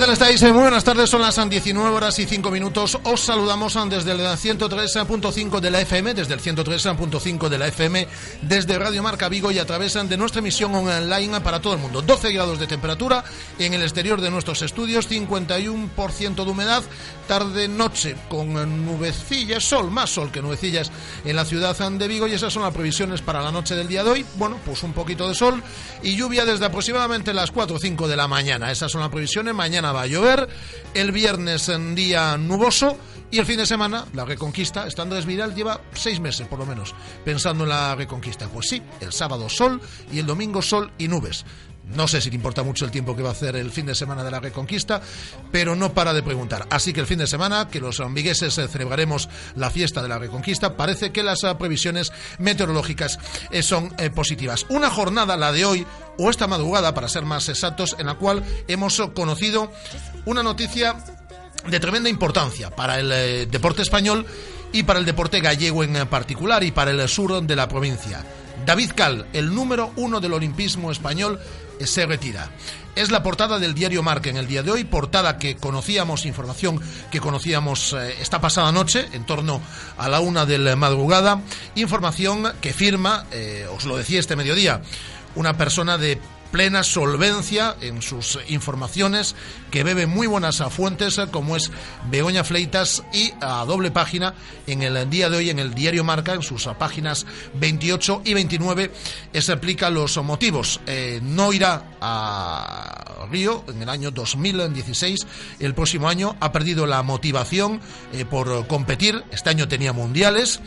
¿Qué tal estáis? Muy buenas tardes, son las 19 horas y 5 minutos. Os saludamos desde el 103.5 de la FM, desde el 103.5 de la FM, desde Radio Marca Vigo y a través de nuestra emisión online para todo el mundo. 12 grados de temperatura en el exterior de nuestros estudios, 51% de humedad, tarde-noche con nubecillas, sol, más sol que nubecillas en la ciudad de Vigo y esas son las previsiones para la noche del día de hoy. Bueno, pues un poquito de sol y lluvia desde aproximadamente las 4 o 5 de la mañana. Esas son las previsiones. Mañana va a llover, el viernes en día nuboso y el fin de semana la reconquista. Estando Vidal lleva seis meses por lo menos pensando en la reconquista. Pues sí, el sábado sol y el domingo sol y nubes. No sé si le importa mucho el tiempo que va a hacer el fin de semana de la Reconquista, pero no para de preguntar. Así que el fin de semana, que los ambigueses eh, celebraremos la fiesta de la Reconquista, parece que las eh, previsiones meteorológicas eh, son positivas. Una jornada, la de hoy, o esta madrugada, para ser más exactos, en la cual hemos conocido una noticia de tremenda importancia para el deporte español y para el deporte gallego en particular y para el sur de la provincia. David Cal, el número uno del olimpismo español, se retira. Es la portada del diario Marca en el día de hoy, portada que conocíamos, información que conocíamos eh, esta pasada noche, en torno a la una de la madrugada, información que firma, eh, os lo decía este mediodía, una persona de plena solvencia en sus informaciones, que bebe muy buenas fuentes como es Begoña Fleitas y a doble página en el día de hoy en el diario Marca, en sus páginas 28 y 29, explica los motivos. Eh, no irá a Río en el año 2016, el próximo año ha perdido la motivación eh, por competir, este año tenía mundiales,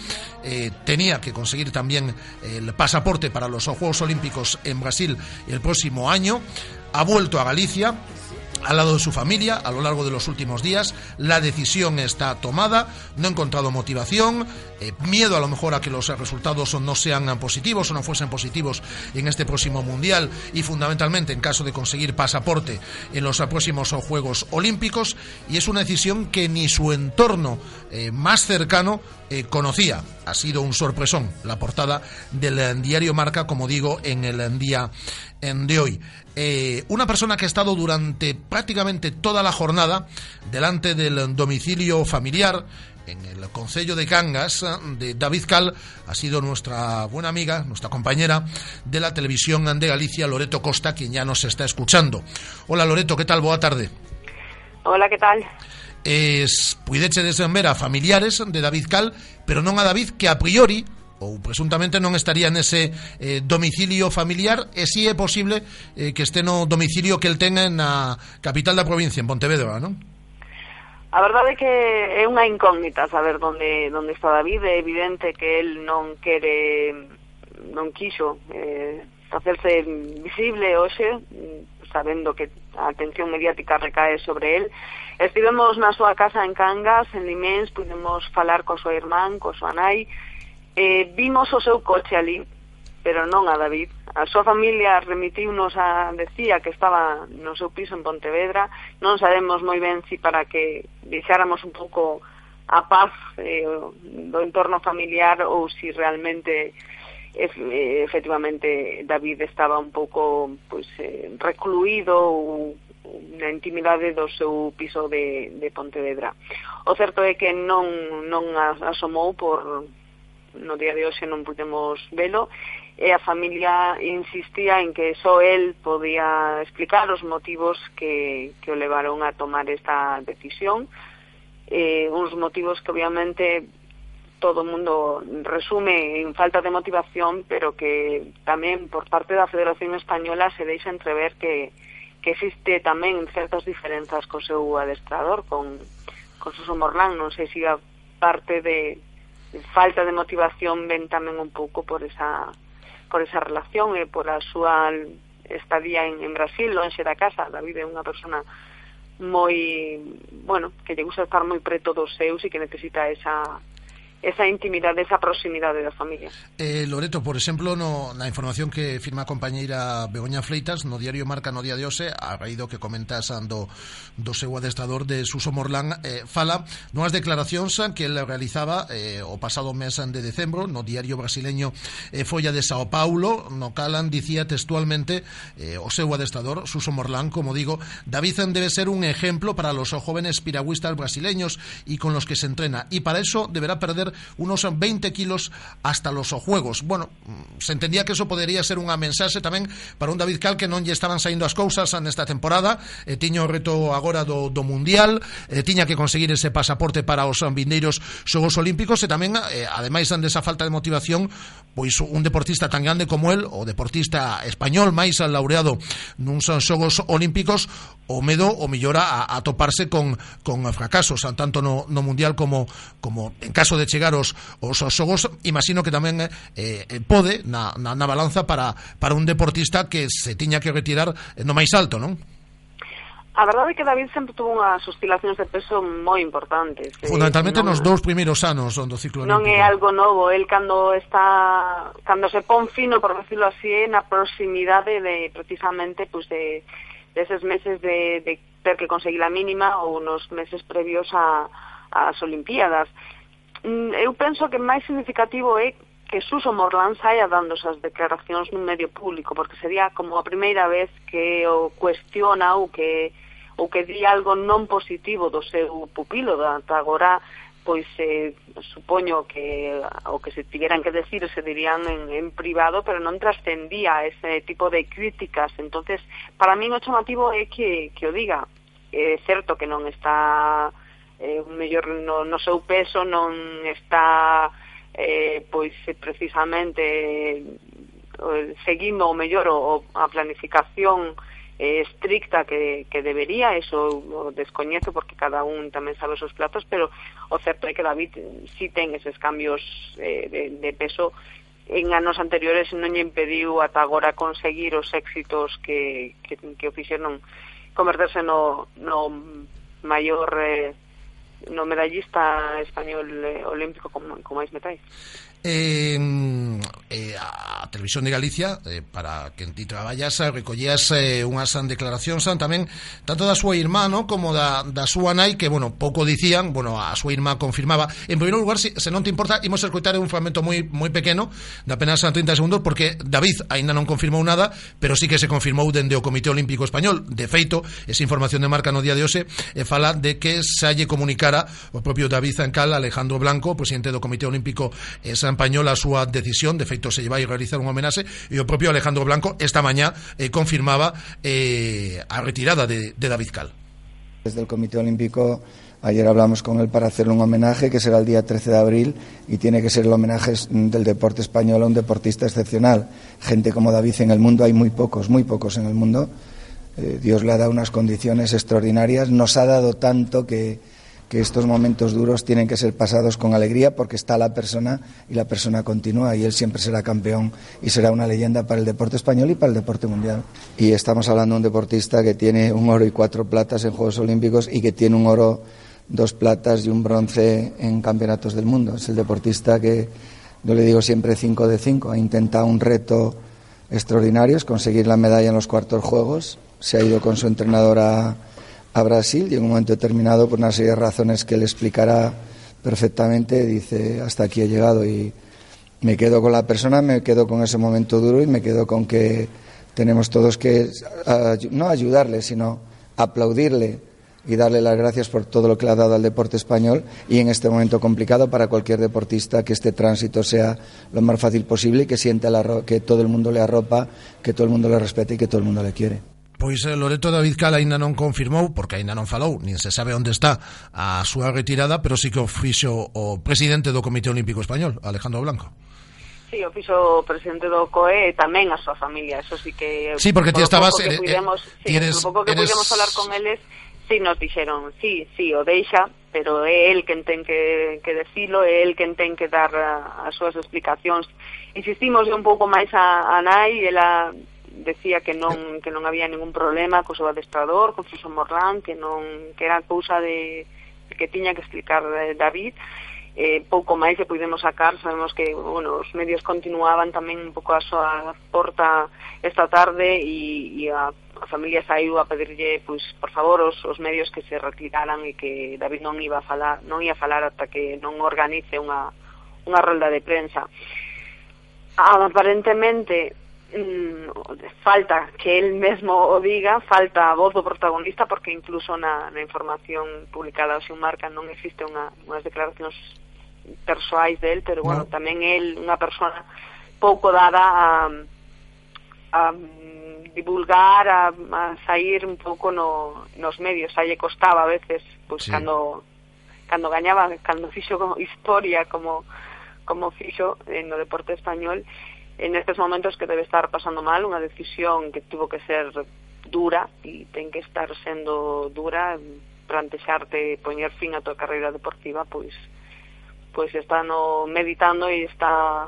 eh, tenía que conseguir también el pasaporte para los Juegos Olímpicos en Brasil el próximo año. Ha vuelto a Galicia al lado de su familia a lo largo de los últimos días. La decisión está tomada, no ha encontrado motivación, eh, miedo a lo mejor a que los resultados no sean positivos o no fuesen positivos en este próximo Mundial y fundamentalmente en caso de conseguir pasaporte en los próximos Juegos Olímpicos. Y es una decisión que ni su entorno eh, más cercano eh, conocía. Ha sido un sorpresón la portada del diario Marca, como digo, en el día de hoy. Eh, una persona que ha estado durante prácticamente toda la jornada delante del domicilio familiar en el Concello de Cangas de David Cal ha sido nuestra buena amiga, nuestra compañera de la televisión de Galicia, Loreto Costa, quien ya nos está escuchando. Hola Loreto, ¿qué tal? Boa tarde. Hola, ¿qué tal? es puideche desenver a familiares de David Cal, pero non a David que a priori ou presuntamente non estaría nese eh, domicilio familiar e si é posible eh, que este no domicilio que el tenga na capital da provincia, en Pontevedra, non? A verdade é que é unha incógnita saber onde, onde está David, é evidente que el non quere, non quixo eh, facerse visible hoxe, sabendo que a atención mediática recae sobre el. Estivemos na súa casa en Cangas, en Limens, pudemos falar co súa irmán, co súa nai, eh, vimos o seu coche ali, pero non a David. A súa familia remitiunos a decía que estaba no seu piso en Pontevedra. Non sabemos moi ben si para que deixáramos un pouco a paz eh, do entorno familiar ou si realmente efectivamente David estaba un pouco pois, eh, recluído ou na intimidade do seu piso de, de Pontevedra. O certo é que non, non asomou por, no día de hoxe non pudemos velo, e a familia insistía en que só el podía explicar os motivos que, que o levaron a tomar esta decisión, eh, uns motivos que obviamente todo o mundo resume en falta de motivación, pero que tamén por parte da Federación Española se deixa entrever que, que existe tamén certas diferenzas co seu adestrador, con, con Suso Morlán, non sei se a parte de, falta de motivación ven tamén un pouco por esa por esa relación e pola súa estadía en, en Brasil, lonxe da casa, David é unha persona moi, bueno, que lle gusta estar moi preto dos seus e que necesita esa esa intimidade, esa proximidade da familia. Eh, Loreto, por exemplo, no, na información que firma a compañeira Begoña Fleitas no diario Marca no día de hoxe, a raíz do que comentas ando do seu adestrador de Suso Morlán, eh, fala nunhas declaracións que ele realizaba eh, o pasado mes de decembro no diario brasileño eh, Folla de Sao Paulo, no calan dicía textualmente eh, o seu adestrador Suso Morlán, como digo, David debe ser un ejemplo para los jóvenes piragüistas brasileños y con los que se entrena, y para eso deberá perder unos 20 kilos hasta los juegos. Bueno, mm, se entendía que eso podería ser unha mensaxe tamén para un David Cal que non lle estaban saindo as cousas nesta temporada, e tiña o reto agora do, do Mundial, e tiña que conseguir ese pasaporte para os vindeiros Xogos Olímpicos, e tamén, eh, ademais desa falta de motivación, pois un deportista tan grande como el, o deportista español máis laureado nuns Xogos Olímpicos, o medo o mellora a, a toparse con, con fracasos, tanto no, no Mundial como, como en caso de chegar pegar os, os, os xogos, imagino que tamén eh, eh, pode na, na, na balanza para, para un deportista que se tiña que retirar eh, no máis alto, non? A verdade é que David sempre tuvo unhas oscilacións de peso moi importantes. Eh, Fundamentalmente non, nos dous primeiros anos do ciclo olímpico. Non é algo novo, el cando está cando se pon fino, por decirlo así, na proximidade de precisamente pues, de deses meses de, de ter que conseguir a mínima ou nos meses previos a, ás Olimpiadas. Mm, eu penso que máis significativo é que Suso Morlán saia dando esas declaracións nun medio público, porque sería como a primeira vez que o cuestiona ou que ou que di algo non positivo do seu pupilo, da agora pois eh, supoño que o que se tiveran que decir se dirían en, en privado, pero non trascendía ese tipo de críticas. entonces para mí o chamativo é que, que o diga. É certo que non está eh, mellor no, no seu peso non está eh, pois precisamente eh, seguindo o mellor o, a planificación eh, estricta que, que debería, eso o descoñezo porque cada un tamén sabe os seus platos, pero o certo é que David si sí ten eses cambios eh, de, de peso. En anos anteriores non lle impediu ata agora conseguir os éxitos que, que, que o fixeron converterse no, no maior eh, no medallista español eh, olímpico con, con máis metais. eh, eh, a Televisión de Galicia eh, para que ti traballas eh, recollías eh, unhas declaracións tamén tanto da súa irmá no, como da, da súa nai que bueno pouco dicían bueno a súa irmá confirmaba. En primeiro lugar se, se non te importa imos escutar un fragmento moi moi pequeno de apenas 30 segundos porque David aínda non confirmou nada pero sí que se confirmou dende o Comité Olímpico Español. De feito esa información de marca no día de hoxe eh, fala de que se halle comunicara o propio David Zancal Alejandro Blanco presidente do Comité Olímpico eh, esa española a súa decisión, de feito se lle vai realizar unha homenaxe e o propio Alejandro Blanco esta mañá eh, confirmaba eh, a retirada de, David Cal. Desde el Comité Olímpico Ayer hablamos con él para hacerle un homenaje que será el día 13 de abril y tiene que ser el homenaje del deporte español a un deportista excepcional. Gente como David en el mundo hay muy pocos, muy pocos en el mundo. Eh, Dios le ha dado unas condiciones extraordinarias, nos ha dado tanto que, que estos momentos duros tienen que ser pasados con alegría porque está la persona y la persona continúa y él siempre será campeón y será una leyenda para el deporte español y para el deporte mundial. Y estamos hablando de un deportista que tiene un oro y cuatro platas en Juegos Olímpicos y que tiene un oro, dos platas y un bronce en campeonatos del mundo. Es el deportista que yo le digo siempre 5 de 5, ha intentado un reto extraordinario, es conseguir la medalla en los cuartos juegos, se ha ido con su entrenador a, Brasil y en un momento determinado, por una serie de razones que él explicará perfectamente, dice, hasta aquí he llegado y me quedo con la persona, me quedo con ese momento duro y me quedo con que tenemos todos que no ayudarle, sino aplaudirle y darle las gracias por todo lo que le ha dado al deporte español y en este momento complicado para cualquier deportista que este tránsito sea lo más fácil posible y que sienta que todo el mundo le arropa, que todo el mundo le respete y que todo el mundo le quiere. Pois eh, Loreto David Cal aínda non confirmou Porque aínda non falou, nin se sabe onde está A súa retirada, pero sí que o fixo O presidente do Comité Olímpico Español Alejandro Blanco Sí, o fixo o presidente do COE e tamén a súa familia, eso sí que... Sí, porque ti estabas... Que pudemos, eh, sí, eres, pouco que eres... pudemos falar con eles, sí nos dixeron, sí, sí, o deixa, pero é el quen ten que, que decilo, é el quen ten que dar eh, as súas explicacións. Insistimos un pouco máis a, a nai, ela decía que non que non había ningún problema co seu adestrador, con Suso Morlán, que non que era cousa de que tiña que explicar eh, David. Eh, pouco máis que pudemos sacar sabemos que bueno, os medios continuaban tamén un pouco a súa porta esta tarde e, e a, a familia saiu a pedirlle pois, por favor os, os medios que se retiraran e que David non iba a falar non ia a falar ata que non organice unha, unha rolda de prensa. Aparentemente Mm, falta que él mesmo o diga, falta a voz do protagonista porque incluso na, na información publicada ao seu marca non existe unha, unhas declaracións persoais del, pero bueno, no. tamén el unha persona pouco dada a, a mm, divulgar, a, a sair un pouco no, nos medios, aí costaba a veces, pois pues, sí. cando cando gañaba, cando fixo historia como como fixo eh, no deporte español, en estes momentos que debe estar pasando mal unha decisión que tuvo que ser dura e ten que estar sendo dura plantexarte poñer fin a tua carreira deportiva pois pois está no meditando e está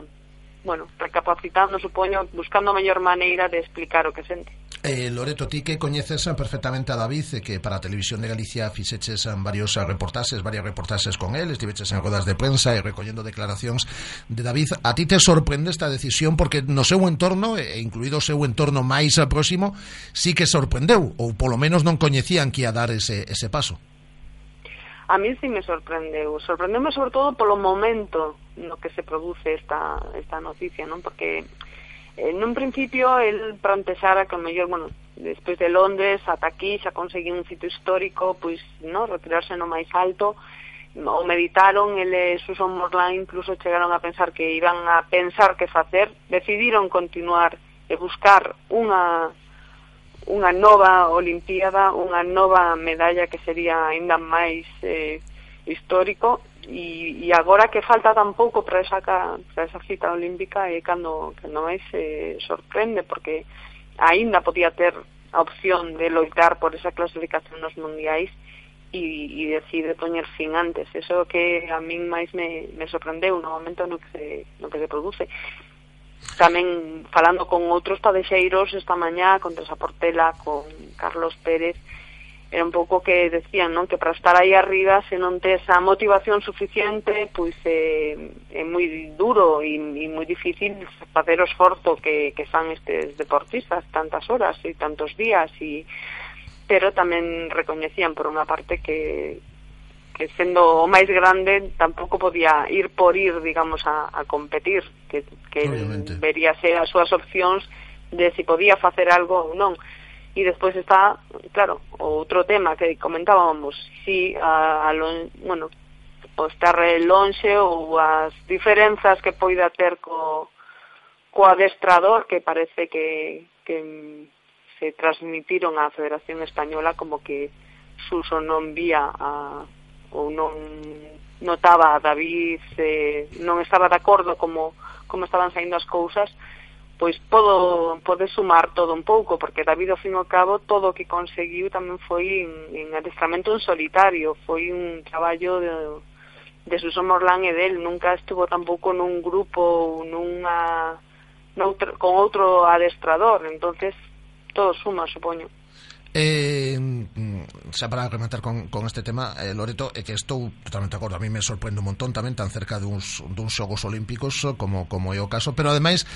bueno, recapacitando, supoño, buscando a mellor maneira de explicar o que sente. Eh, Loreto, ti que coñeces perfectamente a David que para a Televisión de Galicia fixeches varios reportaxes, varias reportaxes con él, estiveches en rodas de prensa e recollendo declaracións de David. A ti te sorprende esta decisión porque no seu entorno, e incluído o seu entorno máis próximo, sí que sorprendeu, ou polo menos non coñecían que ia dar ese, ese paso. A mí sí me sorprendeu, sorprendeu sobre todo polo momento no que se produce esta, esta noticia, non? Porque En un principio el plantexara que o mellor, bueno, despois de Londres ata aquí xa conseguí un sitio histórico, pois, no, retirarse no máis alto, o meditaron, ele eh, Susan Morlan incluso chegaron a pensar que iban a pensar que facer, decidiron continuar e buscar unha unha nova Olimpiada, unha nova medalla que sería aínda máis eh, histórico e, e agora que falta tan pouco para esa, para esa cita olímpica é cando, cando máis se eh, sorprende porque aínda podía ter a opción de loitar por esa clasificación nos mundiais e, e decide poñer fin antes. Eso que a min máis me, me sorprendeu no momento no que se, no que se produce. Tamén falando con outros padexeiros esta mañá con Teresa Portela, con Carlos Pérez era un pouco que decían, non, que para estar aí arriba se non tes a motivación suficiente, pois eh, é moi duro e, e moi difícil facer o esforzo que, que fan estes deportistas tantas horas e tantos días e pero tamén recoñecían por unha parte que que sendo o máis grande tampouco podía ir por ir, digamos, a, a competir, que, que vería ser as súas opcións de se si podía facer algo ou non. E despois está, claro, outro tema que comentábamos, si a, a lon, bueno, o estar lonxe ou as diferenzas que poida ter co, co adestrador que parece que, que se transmitiron á Federación Española como que Suso non vía a, ou non notaba a David eh, non estaba de acordo como como estaban saindo as cousas pois podo, pode sumar todo un pouco, porque David, ao fin e ao cabo, todo o que conseguiu tamén foi en, en adestramento en solitario, foi un traballo de, de Susan Morlán e del, nunca estuvo tampouco nun grupo ou nunha, noutro, con outro adestrador, entonces todo suma, supoño. Eh, xa para rematar con, con este tema, eh, Loreto, é que estou totalmente de acordo, a mí me sorprende un montón tamén tan cerca duns, duns xogos olímpicos como como é o caso, pero ademais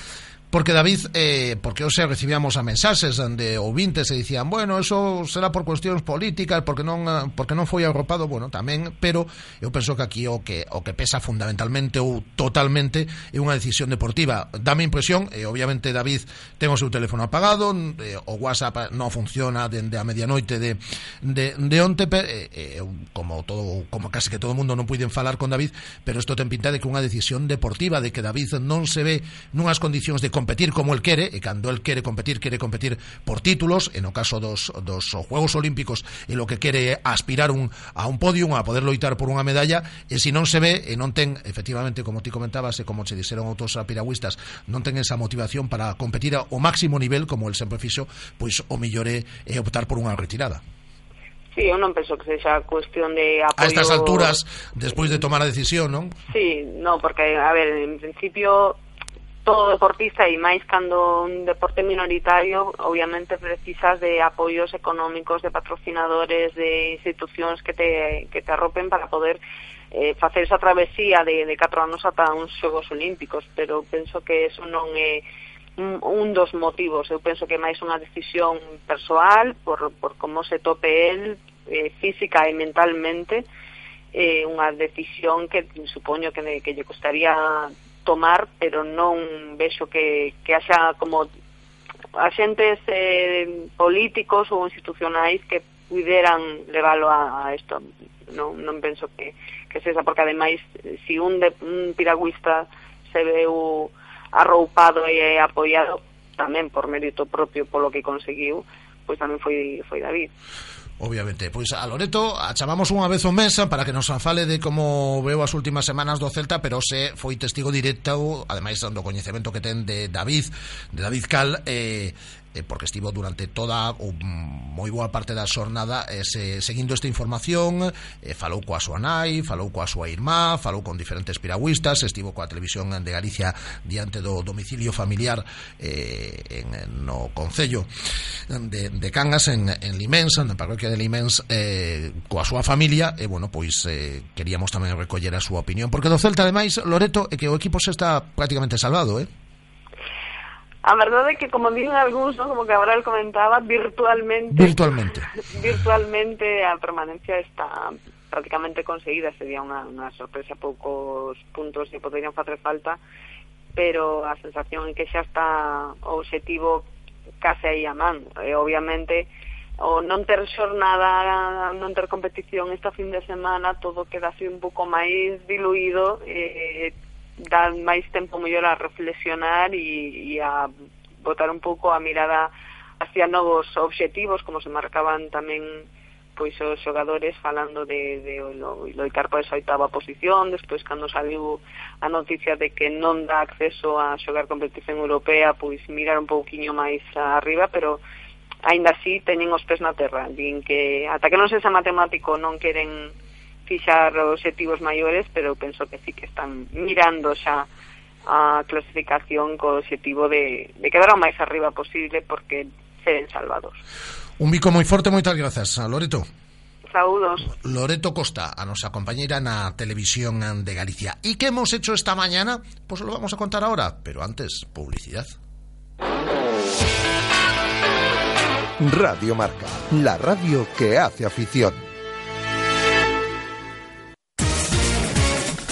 Porque David, eh, porque eu recibíamos a mensaxes onde ouvintes e dicían, bueno, eso será por cuestións políticas, porque non porque non foi agrupado, bueno, tamén, pero eu penso que aquí o que o que pesa fundamentalmente ou totalmente é unha decisión deportiva. Dame impresión, e obviamente David ten o seu teléfono apagado, eh, o WhatsApp non funciona dende a medianoite de de de onte, eh, eh, como todo como case que todo o mundo non puiden falar con David, pero isto ten pinta de que unha decisión deportiva de que David non se ve nunhas condicións de competir como el quere, e cando el quere competir, quere competir por títulos, en o caso dos, dos Juegos Olímpicos, e lo que quere aspirar un, a un podium, a poder loitar por unha medalla, e se non se ve, e non ten, efectivamente, como ti comentabas, e como se dixeron outros piragüistas, non ten esa motivación para competir ao máximo nivel, como el sempre fixo, pois o millore é optar por unha retirada. Sí, eu non penso que sexa cuestión de apoio... A estas alturas, despois de tomar a decisión, non? Sí, no, porque, a ver, en principio todo deportista e máis cando un deporte minoritario obviamente precisas de apoios económicos, de patrocinadores, de institucións que te, que te arropen para poder eh, facer esa travesía de, de 4 anos ata uns Xogos Olímpicos, pero penso que eso non é un, un dos motivos, eu penso que máis unha decisión persoal por, por como se tope el eh, física e mentalmente, eh, unha decisión que supoño que, que lle costaría tomar, pero non vexo que, que haxa como axentes eh, políticos ou institucionais que puderan leválo a, a isto. Non, non penso que, que sexa, porque ademais, si un, de, un piragüista se veu arroupado e apoiado tamén por mérito propio polo que conseguiu, pois tamén foi, foi David. Obviamente, pois a Loreto a chamamos unha vez o mes para que nos fale de como veo as últimas semanas do Celta, pero se foi testigo directo, ademais do coñecemento que ten de David, de David Cal, eh, eh, porque estivo durante toda ou moi boa parte da xornada eh, se, seguindo esta información eh, falou coa súa nai, falou coa súa irmá falou con diferentes piragüistas estivo coa televisión de Galicia diante do domicilio familiar eh, en, no Concello de, de Cangas en, en Limens na parroquia de Limens eh, coa súa familia e eh, bueno, pois eh, queríamos tamén recoller a súa opinión porque do Celta ademais, Loreto, é que o equipo se está prácticamente salvado, eh? A verdade é que, como dicen algúns, ¿no? como que Cabral comentaba, virtualmente... Virtualmente. virtualmente a permanencia está prácticamente conseguida. Sería unha, unha sorpresa poucos puntos que poderían facer falta, pero a sensación é que xa está o objetivo case aí a man. E, eh, obviamente, o non ter xornada, non ter competición esta fin de semana, todo queda así un pouco máis diluído e, eh, e dan máis tempo mellor a reflexionar e, e a botar un pouco a mirada hacia novos obxectivos, como se marcaban tamén pois os xogadores falando de, de lo, loitar pois, por esa oitava posición, despois cando saliu a noticia de que non dá acceso a xogar competición europea, pois mirar un pouquiño máis arriba, pero aínda así teñen os pés na terra, din que ata que non sexa matemático non queren fixar objetivos maiores, pero penso que sí que están mirando xa a clasificación co objetivo de, de quedar o máis arriba posible porque seren salvados. Un bico moi forte, moitas grazas, Loreto. Saúdos. Loreto Costa, a nosa compañeira na televisión de Galicia. ¿Y qué hemos hecho esta mañana? Pues lo vamos a contar ahora, pero antes, publicidad. Radio Marca, la radio que hace afición.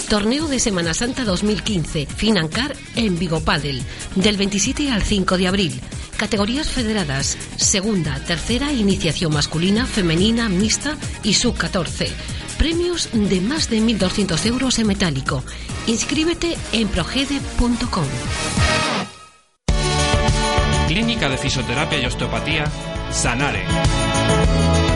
Torneo de Semana Santa 2015, Financar en Vigo Padel, del 27 al 5 de abril. Categorías federadas, segunda, tercera, iniciación masculina, femenina, mixta y sub-14. Premios de más de 1.200 euros en metálico. Inscríbete en progede.com. Clínica de Fisioterapia y Osteopatía, Sanare.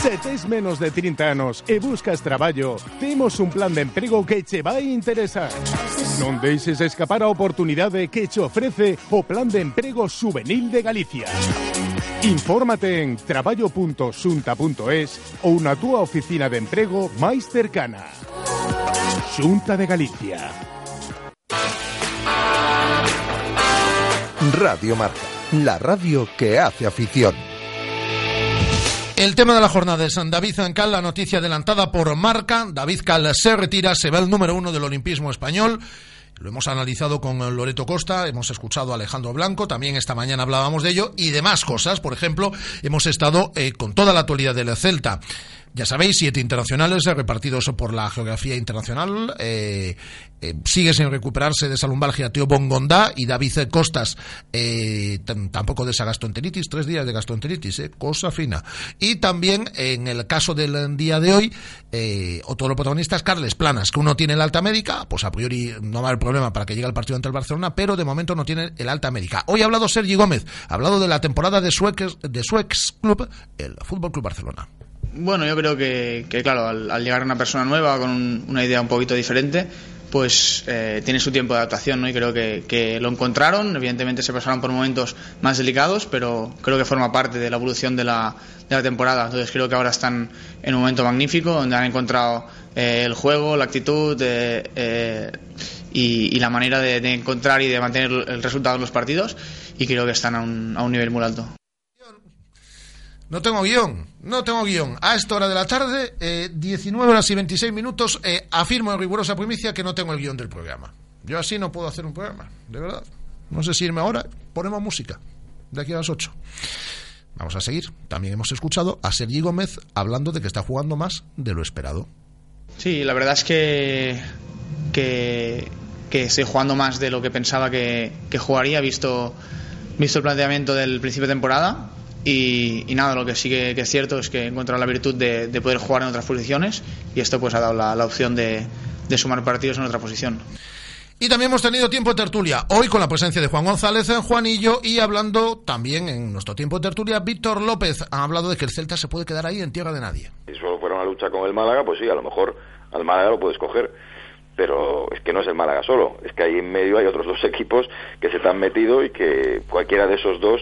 Se tes menos de 30 anos e buscas traballo, temos un plan de emprego que che vai interesar. Non deixes escapar a oportunidade que che ofrece o Plan de Emprego Juvenil de Galicia. Infórmate en traballo.xunta.es ou na túa oficina de emprego máis cercana. Xunta de Galicia. Radio Marca, la radio que hace afición. El tema de la jornada es David Cal, la noticia adelantada por Marca. David Cal se retira, se va el número uno del olimpismo español. Lo hemos analizado con Loreto Costa, hemos escuchado a Alejandro Blanco, también esta mañana hablábamos de ello y demás cosas. Por ejemplo, hemos estado eh, con toda la actualidad del Celta. Ya sabéis, siete internacionales repartidos por la geografía internacional. Eh, eh, sigue sin recuperarse de esa lumbalgia Teo Bongondá y David Costas eh, tampoco de esa gastroenteritis, tres días de gastroenteritis, eh, cosa fina. Y también en el caso del día de hoy, eh, otro de los protagonistas, Carles Planas, que uno tiene el alta médica, pues a priori no va a haber problema para que llegue al partido ante el Barcelona, pero de momento no tiene el alta médica. Hoy ha hablado Sergi Gómez, ha hablado de la temporada de su ex, de club, el Fútbol Club Barcelona. Bueno, yo creo que, que claro, al, al, llegar una persona nueva con un, una idea un poquito diferente, pues eh, tiene su tiempo de adaptación, ¿no? Y creo que, que, lo encontraron. Evidentemente se pasaron por momentos más delicados, pero creo que forma parte de la evolución de la, de la temporada. Entonces creo que ahora están en un momento magnífico, donde han encontrado eh, el juego, la actitud eh, y, y, la manera de, de, encontrar y de mantener el resultado en los partidos. Y creo que están a un, a un nivel muy alto. No tengo guion, no tengo guion. A esta hora de la tarde, eh, 19 horas y 26 minutos, eh, afirmo en rigurosa primicia que no tengo el guion del programa. Yo así no puedo hacer un programa, de verdad. No sé si irme ahora, ponemos música, de aquí a las 8. Vamos a seguir. También hemos escuchado a Sergi Gómez hablando de que está jugando más de lo esperado. Sí, la verdad es que, que, estoy jugando más de lo que pensaba que, que jugaría, visto, visto el planteamiento del principio de temporada y, y, nada, lo que sí que, que, es cierto es que he encontrado la virtud de, de, poder jugar en otras posiciones y esto pues ha dado la, la opción de, de, sumar partidos en otra posición. Y también hemos tenido tiempo de tertulia, hoy con la presencia de Juan González en Juanillo y hablando también en nuestro tiempo de tertulia, Víctor López ha hablado de que el Celta se puede quedar ahí en tierra de nadie. Si solo fuera una lucha con el Málaga, pues sí, a lo mejor al Málaga lo puedes coger pero es que no es el Málaga solo, es que ahí en medio hay otros dos equipos que se te han metido y que cualquiera de esos dos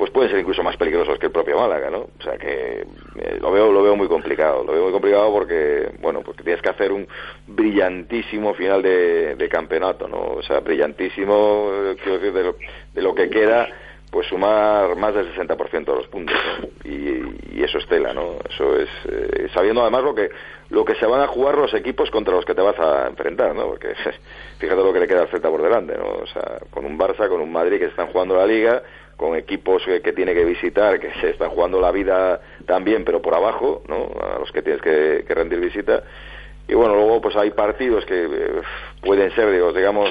pues pueden ser incluso más peligrosos que el propio Málaga, ¿no? O sea que eh, lo veo lo veo muy complicado, lo veo muy complicado porque bueno, porque tienes que hacer un brillantísimo final de, de campeonato, ¿no? O sea, brillantísimo, eh, quiero decir, de lo, de lo que queda, pues sumar más del 60% de los puntos, y, eso es tela, ¿no? Eso es eh, sabiendo además lo que lo que se van a jugar los equipos contra los que te vas a enfrentar, ¿no? Porque fíjate lo que le queda al Celta por delante, ¿no? O sea, con un Barça, con un Madrid que están jugando la Liga con equipos que, tiene que visitar, que se están jugando la vida también, pero por abajo, ¿no? A los que tienes que, que rendir visita. Y bueno, luego pues hay partidos que eh, pueden ser, digamos,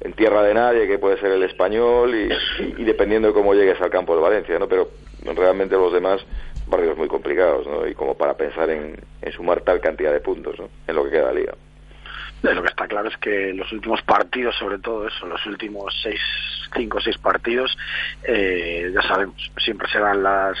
en tierra de nadie, que puede ser el español, y, dependiendo de cómo llegues al campo de Valencia, ¿no? Pero realmente los demás, barrios muy complicados, ¿no? Y como para pensar en, sumar tal cantidad de puntos, ¿no? En lo que queda liga lo que está claro es que los últimos partidos, sobre todo eso, los últimos seis, cinco o seis partidos, eh, ya sabemos, siempre serán las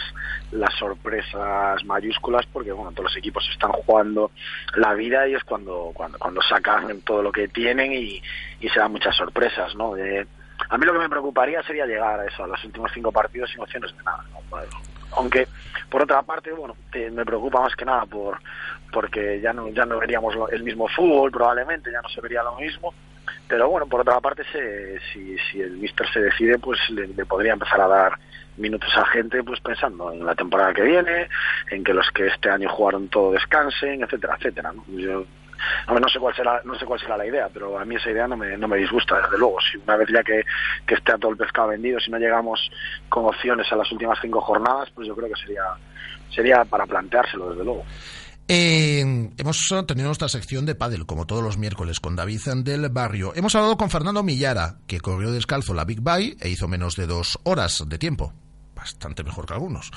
las sorpresas mayúsculas porque bueno todos los equipos están jugando la vida y es cuando cuando, cuando sacan todo lo que tienen y, y se dan muchas sorpresas, ¿no? De, a mí lo que me preocuparía sería llegar a eso, a los últimos cinco partidos sin opciones de nada. Aunque, por otra parte, bueno, me preocupa más que nada por porque ya no ya no veríamos el mismo fútbol probablemente, ya no se vería lo mismo. Pero bueno, por otra parte, se, si, si el míster se decide, pues le, le, podría empezar a dar minutos a gente, pues pensando en la temporada que viene, en que los que este año jugaron todo descansen, etcétera, etcétera. ¿no? Yo no, no sé cuál será no sé cuál será la idea pero a mí esa idea no me, no me disgusta desde luego si una vez ya que, que esté a todo el pescado vendido si no llegamos con opciones a las últimas cinco jornadas pues yo creo que sería sería para planteárselo desde luego eh, hemos tenido nuestra sección de pádel, como todos los miércoles, con David del Barrio. Hemos hablado con Fernando Millara, que corrió descalzo la Big Bye e hizo menos de dos horas de tiempo bastante mejor que algunos.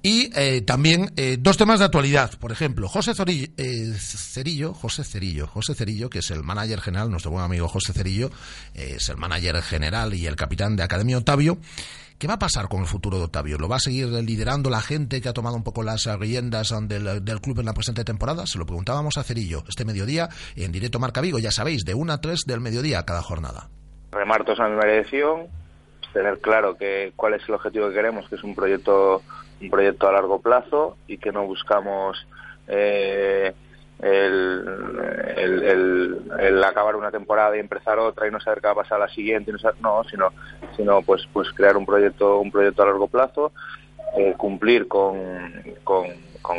Y eh, también eh, dos temas de actualidad, por ejemplo, José Zorillo, eh, Cerillo, José Cerillo, José Cerillo, que es el manager general, nuestro buen amigo José Cerillo, es el manager general y el capitán de Academia Otavio, ¿Qué va a pasar con el futuro de Octavio? ¿Lo va a seguir liderando la gente que ha tomado un poco las riendas del, club en la presente temporada? Se lo preguntábamos a Cerillo este mediodía en directo Marca Vigo, ya sabéis, de 1 a 3 del mediodía cada jornada. Remar todos a la dirección, tener claro que cuál es el objetivo que queremos, que es un proyecto un proyecto a largo plazo y que no buscamos eh, el, el, acabar una temporada y empezar otra y no saber qué va a pasar la siguiente no, sino sino pues pues crear un proyecto un proyecto a largo plazo eh, cumplir con, con,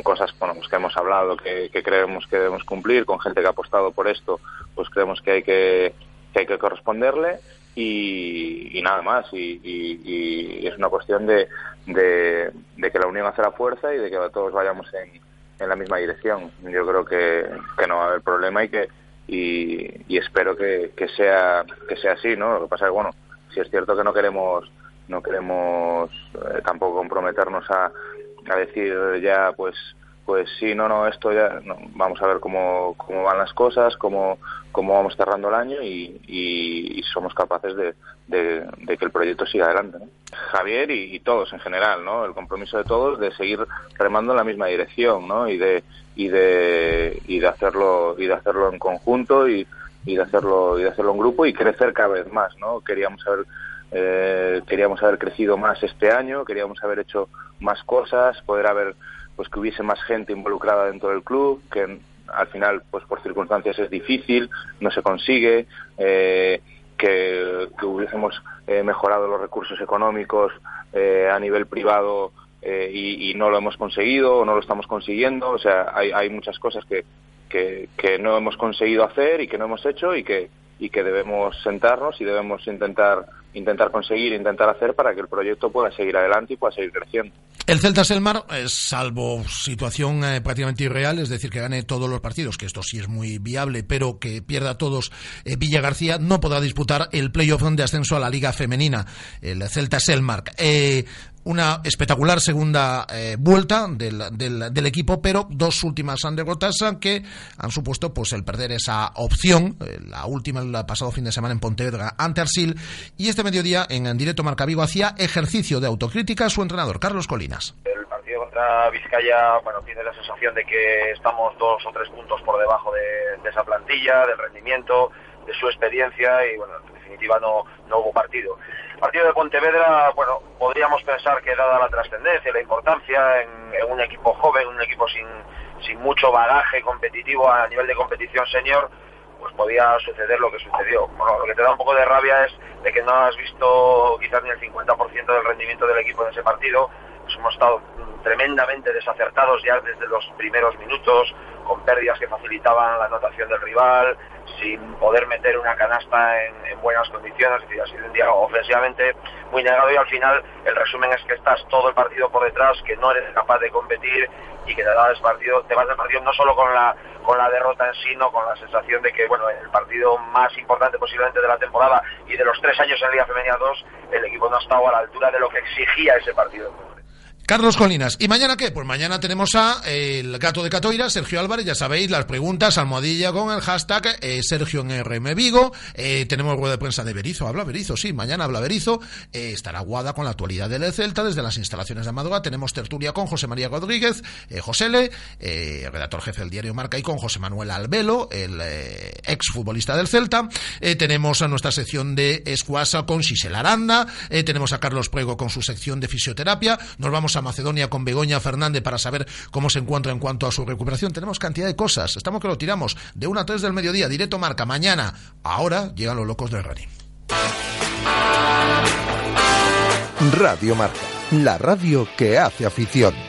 cosas bueno, pues que hemos hablado que, que creemos que debemos cumplir con gente que ha apostado por esto pues creemos que hay que, que hay que corresponderle y, nada más. Y, es una cuestión de, de, que la unión hace la fuerza y de que todos vayamos en, en la misma dirección. Yo creo que, que no va a haber problema y que y, espero que, que, sea que sea así, ¿no? Lo que pasa es que bueno, si es cierto que no queremos no queremos eh, tampoco comprometernos a, a decir ya pues pues sí, no, no, esto ya, vamos a ver cómo, cómo van las cosas, cómo, cómo vamos cerrando el año y, y, somos capaces de, de, que el proyecto siga adelante. Javier y, todos en general, ¿no? El compromiso de todos de seguir remando en la misma dirección, ¿no? Y de, y de, y de hacerlo, y de hacerlo en conjunto y, y de hacerlo, y de hacerlo en grupo y crecer cada vez más, ¿no? Queríamos haber, eh, queríamos haber crecido más este año, queríamos haber hecho más cosas, poder haber pues que hubiese más gente involucrada dentro del club, que al final, pues por circunstancias es difícil, no se consigue, eh, que, hubiésemos eh, mejorado los recursos económicos eh, a nivel privado y, no lo hemos conseguido o no lo estamos consiguiendo. O sea, hay, hay muchas cosas que, que, que, no hemos conseguido hacer y que no hemos hecho y que, y que debemos sentarnos y debemos intentar intentar conseguir, intentar hacer para que el proyecto pueda seguir adelante y pueda seguir creciendo. El Celta Selmar, salvo situación eh, prácticamente irreal, es decir, que gane todos los partidos, que esto sí es muy viable, pero que pierda todos eh, Villa García, no podrá disputar el playoff de ascenso a la Liga Femenina, el Celta Selmar. Eh, una espectacular segunda eh, vuelta del, del, equipo, pero dos últimas derrotas que han supuesto pues el perder esa opción, eh, la última el pasado fin de semana en Pontevedra ante Arsil, y este mediodía en, directo Marca Vigo hacía ejercicio de autocrítica su entrenador, Carlos Colinas. El partido contra Vizcaya, bueno, tiene la sensación de que estamos dos o tres puntos por debajo de, esa plantilla, del rendimiento, de su experiencia, y bueno, en definitiva no, no hubo partido partido de Pontevedra, bueno, podríamos pensar que dada la trascendencia la importancia en, un equipo joven, un equipo sin, sin mucho bagaje competitivo a nivel de competición senior, pues podía suceder lo que sucedió. Bueno, lo que te da un poco de rabia es de que no has visto quizás ni el 50% del rendimiento del equipo en ese partido. Pues hemos estado tremendamente desacertados ya desde los primeros minutos, con pérdidas que facilitaban la anotación del rival, sin poder meter una canasta en, buenas condiciones, es decir, ha sido un día ofensivamente muy negado y al final el resumen es que estás todo el partido por detrás, que no eres capaz de competir y que te partido, vas del partido no solo con la con la derrota en sí, no con la sensación de que bueno el partido más importante posiblemente de la temporada y de los tres años en Liga Femenina 2 el equipo no ha estado a la altura de lo que exigía ese partido. Carlos Colinas. ¿Y mañana qué? Pues mañana tenemos a el gato de Catoira, Sergio Álvarez, ya sabéis, las preguntas, almohadilla con el hashtag eh, Sergio en RM Vigo. Eh, tenemos rueda de prensa de Berizo, habla Berizo, sí, mañana habla Berizo. Eh, estará Guada con la actualidad del Celta desde las instalaciones de Amadora. Tenemos tertulia con José María Rodríguez, José eh, redactor jefe del diario Marca, y con José Manuel Albelo, el ex futbolista del Celta. tenemos a nuestra sección de Escuasa con Gisela Aranda. tenemos a Carlos Prego con su sección de fisioterapia. Nos vamos a Macedonia con Begoña Fernández para saber cómo se encuentra en cuanto a su recuperación. Tenemos cantidad de cosas. Estamos que lo tiramos de 1 a 3 del mediodía, directo marca. Mañana, ahora llegan los locos del running. Radio Marca, la radio que hace afición.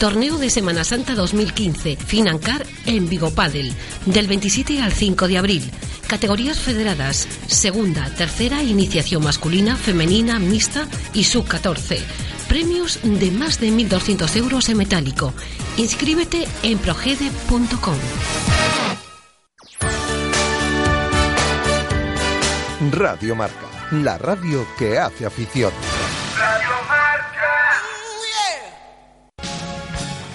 Torneo de Semana Santa 2015, Financar en Vigo Padel, del 27 al 5 de abril. Categorías federadas, segunda, tercera, iniciación masculina, femenina, mixta y sub-14. Premios de más de 1.200 euros en metálico. Inscríbete en progede.com. Radio Marca, la radio que hace afición.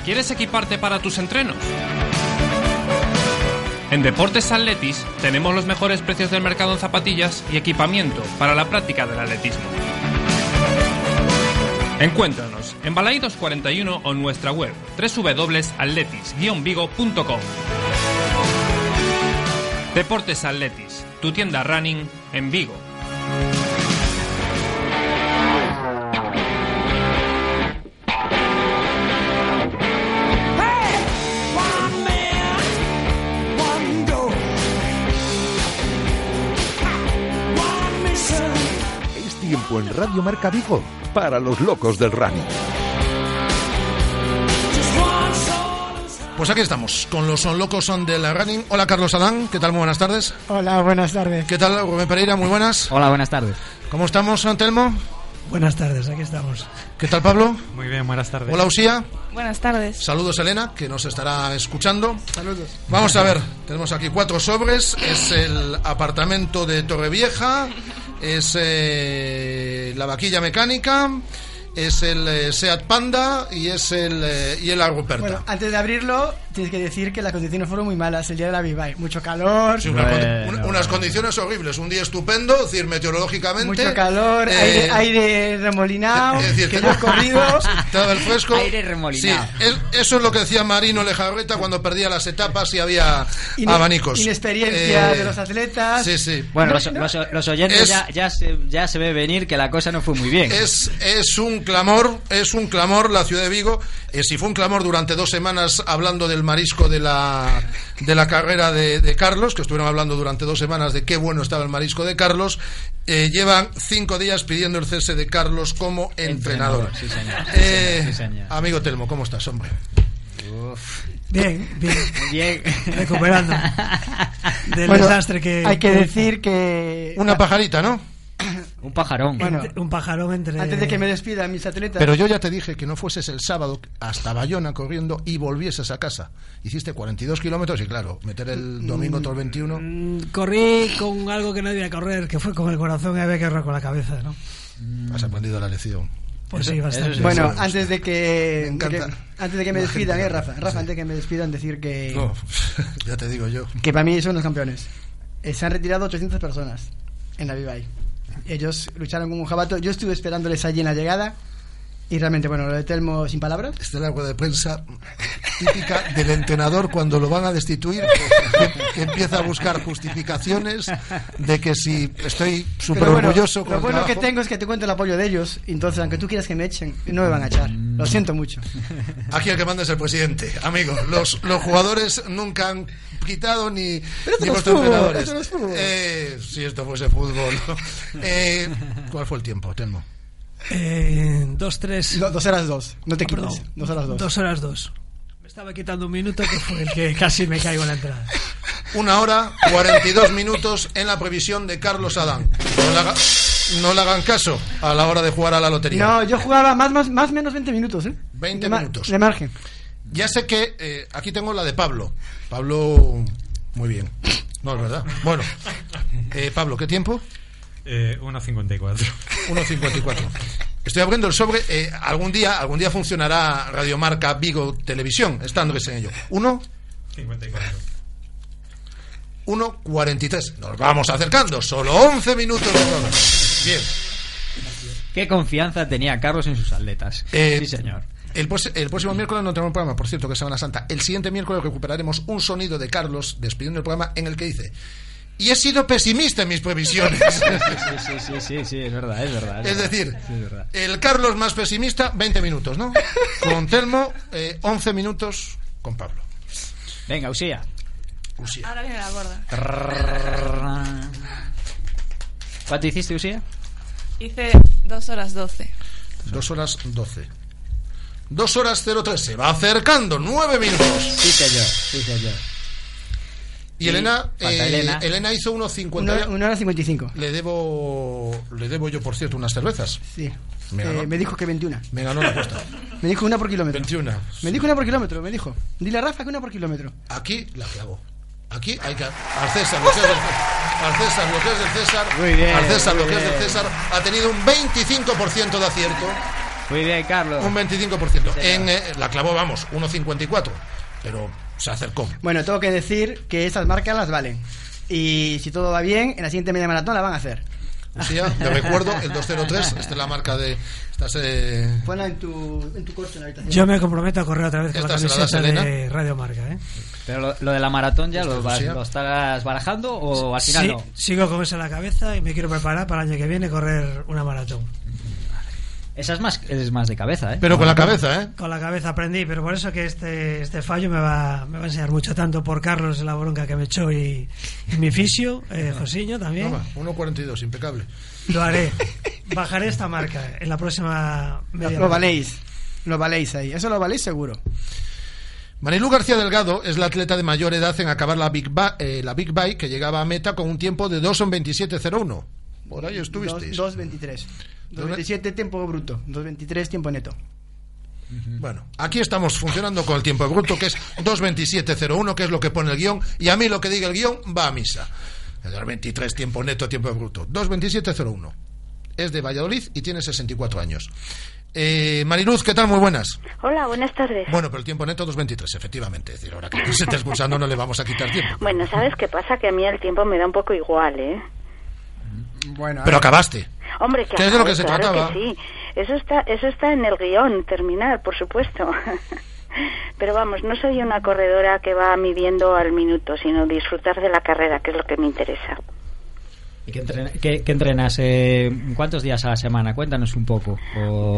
¿Quieres equiparte para tus entrenos? En Deportes Atletis tenemos los mejores precios del mercado en zapatillas y equipamiento para la práctica del atletismo. Encuéntranos en Balaidos 41 o en nuestra web www.atletis-vigo.com. Deportes Atletis, tu tienda running en Vigo. Radio Marca Vigo para los locos del running. Pues aquí estamos, con los son locos son de la running. Hola Carlos Adán, ¿qué tal? Muy buenas tardes. Hola, buenas tardes. ¿Qué tal Rubén Pereira? Muy buenas. Hola, buenas tardes. ¿Cómo estamos, Antelmo? Buenas tardes, aquí estamos. ¿Qué tal Pablo? Muy bien, buenas tardes. Hola Usía. Buenas tardes. Saludos Elena, que nos estará escuchando. Saludos. Vamos a ver, tenemos aquí cuatro sobres. Es el apartamento de Torrevieja, es eh, la vaquilla mecánica, es el eh, Seat Panda y es el, eh, y el Argoperta. Bueno, antes de abrirlo, tienes que decir que las condiciones fueron muy malas el día de la Viva. Mucho calor. Sí, una condi- un- unas condiciones horribles. Un día estupendo, es decir, meteorológicamente. Mucho calor, eh, aire, aire remolinado, es decir, que yo he corrido. Estaba el fresco. Aire remolinado. Sí, es- eso es lo que decía Marino Lejarreta cuando perdía las etapas y había Ine- abanicos. Inexperiencia Eh, de los atletas. Sí, sí. Bueno, los, los- los oyentes Es- ya, ya, se, ya se ve venir que la cosa no fue muy bien. Es, es un clamor, es un clamor la ciudad de Vigo. Eh, si fue un clamor durante dos semanas hablando del marisco de la, de la carrera de, de Carlos, que estuvieron hablando durante dos semanas de qué bueno estaba el marisco de Carlos, eh, llevan cinco días pidiendo el cese de Carlos como entrenador. sí, señor. Sí, Eh, señor, sí, señor. Amigo Telmo, ¿cómo estás, hombre? Bien, bien. Bien. Recuperando. Del Bueno, desastre que. hay que decir que Una pajarita, ¿no? Un pajarón. Bueno, un pajarón entre. antes de que me despidan mis atletas Pero yo ya te dije que no fueses el sábado hasta Bayona corriendo y volvieses a casa. Hiciste 42 kilómetros y claro, meter el domingo todo el 21. Mm, Corrí con algo que no debía correr, que fue con el corazón y había que correr con la cabeza, ¿no? Has aprendido la lección. Pues sí, bastante. bueno antes de que, de que- antes de que me despidan eh Rafa Rafa sí. antes de que me despidan decir que No, ya te digo yo. que para mí son los campeones Eh, se han retirado 800 personas en la Vivai ellos lucharon como un jabato. Yo estuve esperándoles allí en la llegada y realmente bueno lo de Telmo sin palabras Esta es la rueda de prensa típica del entrenador cuando lo van a destituir, que, que empieza a buscar justificaciones de que si estoy súper bueno, orgulloso con lo bueno que trabajo- tengo es que te cuento el apoyo de ellos entonces aunque tú quieras que me echen no me van a echar lo siento mucho Aquí el que manda es el presidente, amigo. Los, los jugadores nunca han quitado ni, Pero ni no fútbol, entrenadores. no es. Eh, si esto fuese fútbol. Eh, ¿Cuál fue el tiempo, Telmo? Eh, dos, tres. Do- dos horas dos no te Ah, quites perdón. dos horas dos Dos horas dos. Me estaba quitando un minuto que fue el que casi me caigo en la entrada. Una hora, 42 minutos en la previsión de Carlos Adán. No le, haga- no le hagan caso a la hora de jugar a la lotería. no yo jugaba más más más menos 20 minutos eh 20 de minutos. de margen Ya sé que eh, aquí tengo la de Pablo. Pablo, muy bien. No, es verdad. Bueno, eh, Pablo, ¿qué tiempo? Eh, 1.54. 1.54. Estoy abriendo el sobre. eh, algún día, algún día funcionará Radiomarca Vigo Televisión, estando en ello. 1 54. 1.43. Nos vamos acercando. Solo 11 minutos de. Bien. Qué confianza tenía Carlos en sus atletas. Eh, sí, señor. El próximo miércoles no tenemos programa, por cierto, que es Semana Santa. El siguiente miércoles recuperaremos un sonido de Carlos despidiendo el programa en el que dice: Y he sido pesimista en mis previsiones. Sí, sí, sí, sí, sí, es verdad, es verdad. Es verdad. decir, Sí, es verdad. el Carlos más pesimista, 20 minutos, ¿no? Con Telmo, eh, 11 minutos con Pablo. Venga, Usía. Usía. Ahora viene la gorda. ¿Cuánto hiciste, Usía? Hice dos horas doce. 2 horas 12. 2 horas 03. Se va acercando. 9 minutos. Sí, señor. Sí, señor. Y Elena, eh, Elena. Elena hizo unos 50. Una, una hora 55. Le debo, le debo yo, por cierto, unas cervezas. Sí. Me Eh, me dijo que 21. Me ganó la apuesta. Me dijo una por kilómetro. 21. Me dijo una por kilómetro, me dijo. Dile a Rafa que una por kilómetro. Aquí la clavo. Aquí hay que. Al César, lo que es del César. Al César, lo que es del César. Muy bien, Al César, lo que es del. César. Ha tenido un 25% de acierto. Muy bien, Carlos. Un 25%. En, eh, la clavó, vamos, 1,54. Pero se acercó. Bueno, tengo que decir que esas marcas las valen. Y si todo va bien, en la siguiente media maratón la van a hacer. Lucía, te recuerdo, el 203, esta es la marca de. Estás, eh, Ponla en tu, en tu coche en la habitación. Yo me comprometo a correr otra vez con la Esta se la das, camiseta de Elena. Radio Marca, ¿eh? Pero lo, lo de la maratón ya lo, vas- lo estás barajando o al final Sí, no. Sigo con eso en la cabeza y me quiero preparar para el año que viene correr una maratón. Esa es más, es más de cabeza, ¿eh? Pero con la cabeza, ¿eh? Con la cabeza aprendí, pero por eso que este, este fallo me va, me va a enseñar mucho, tanto por Carlos, la bronca que me echó, y, y mi fisio, eh, Josiño también. Toma, 1,42, impecable. Lo haré. Bajaré esta marca en la próxima media Lo valéis. Lo valéis ahí. Eso lo valéis seguro. Marilu García Delgado es la atleta de mayor edad en acabar la Big, Ba- eh, la Big Bike que llegaba a meta con un tiempo de 2.27.01. Por ahí estuvisteis. 2.23. 2.27 tiempo bruto. 2.23 tiempo neto. Bueno, aquí estamos funcionando con el tiempo bruto, que es 2.27.01, que es lo que pone el guion, y a mí lo que diga el guion va a misa. El 2.23 tiempo neto, tiempo bruto. 2.27.01. Es de Valladolid y tiene 64 años. Eh, Mariluz, ¿qué tal? Muy buenas. Hola, buenas tardes. Bueno, pero el tiempo neto 2.23, efectivamente. Es decir, ahora que se está escuchando no le vamos a quitar tiempo. Bueno, ¿sabes qué pasa? Que a mí el tiempo me da un poco igual, ¿eh? Bueno, Pero acabaste. Hombre, que Que es de lo que se claro trataba. que sí. Eso está, eso está en el guion, terminar, por supuesto. Pero vamos, no soy una corredora que va midiendo al minuto, sino disfrutar de la carrera, que es lo que me interesa. ¿Y qué, entrena- qué- qué entrenas? Eh, ¿Cuántos días a la semana? Cuéntanos un poco.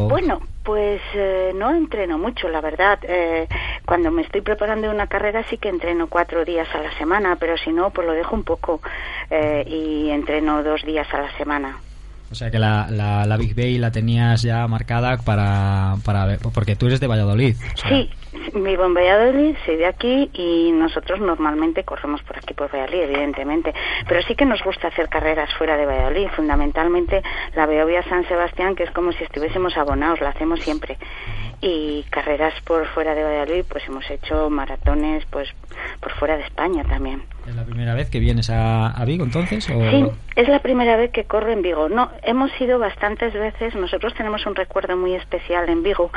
Bueno, pues eh, no entreno mucho, la verdad. Eh, cuando me estoy preparando una carrera sí que entreno cuatro días a la semana, pero si no, pues lo dejo un poco eh, y entreno dos días a la semana. O sea que la, la, Big Bay la tenías ya marcada para, para porque tú eres de Valladolid. Sí, vivo en Valladolid, soy de aquí y nosotros normalmente corremos por aquí, por Valladolid, evidentemente. Pero sí que nos gusta hacer carreras fuera de Valladolid. Fundamentalmente la Beovia San Sebastián, que es como si estuviésemos abonados, la hacemos siempre. Y carreras por fuera de Valladolid, pues hemos hecho maratones pues por fuera de España también. ¿Es la primera vez que vienes a, a Vigo entonces? O... Sí, es la primera vez que corro en Vigo. No, hemos ido bastantes veces. Nosotros tenemos un recuerdo muy especial en Vigo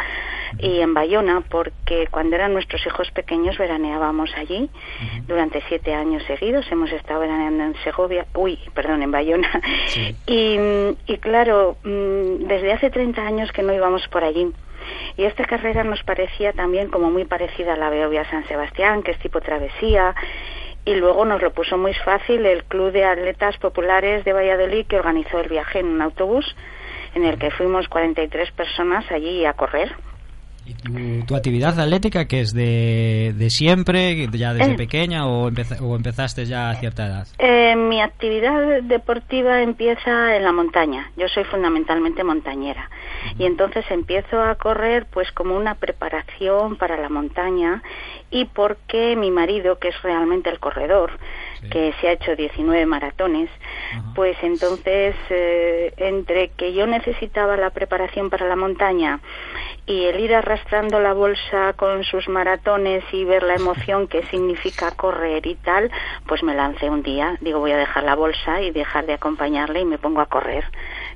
y en Bayona porque cuando eran nuestros hijos pequeños veraneábamos allí durante siete años seguidos. Hemos estado veraneando en Segovia, uy, perdón, en Bayona. Y, y claro, mm, desde hace 30 años que no íbamos por allí. Y esta carrera nos parecía también como muy parecida a la Beovia San Sebastián, que es tipo travesía. Y luego nos lo puso muy fácil el Club de Atletas Populares de Valladolid, que organizó el viaje en un autobús, en el que fuimos 43 personas allí a correr. ¿Tu, tu actividad atlética que es de, de siempre, ya desde Eh. pequeña o, empeza- o empezaste ya a cierta edad? Eh, mi actividad deportiva empieza en la montaña. Yo soy fundamentalmente montañera. Y entonces empiezo a correr pues como una preparación para la montaña y porque mi marido, que es realmente el corredor, que se ha hecho 19 maratones, pues entonces eh, entre que yo necesitaba la preparación para la montaña y el ir arrastrando la bolsa con sus maratones y ver la emoción que significa correr y tal, pues me lancé un día, digo voy a dejar la bolsa y dejar de acompañarle y me pongo a correr,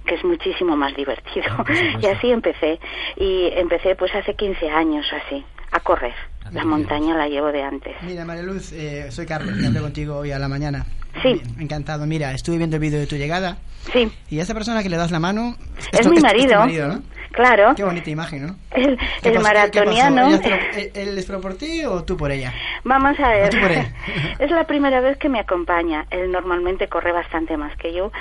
que es muchísimo más divertido. y así empecé y empecé pues hace 15 años así, a correr. La montaña la llevo de antes. Mira, Mariluz, eh, soy Carlos, que hablé contigo hoy a la mañana. Sí. Encantado. Mira, estuve viendo el vídeo de tu llegada. Sí. Y a esa persona que le das la mano... Es tu- mi tu marido. marido, ¿no? Claro. Qué bonita imagen, ¿no? El, ¿Qué el maratoniano. ¿Ella te lo- ¿Él él es por ti o tú por ella? Vamos a ver. tú por él. es la primera vez que me acompaña. Él normalmente corre bastante más que yo,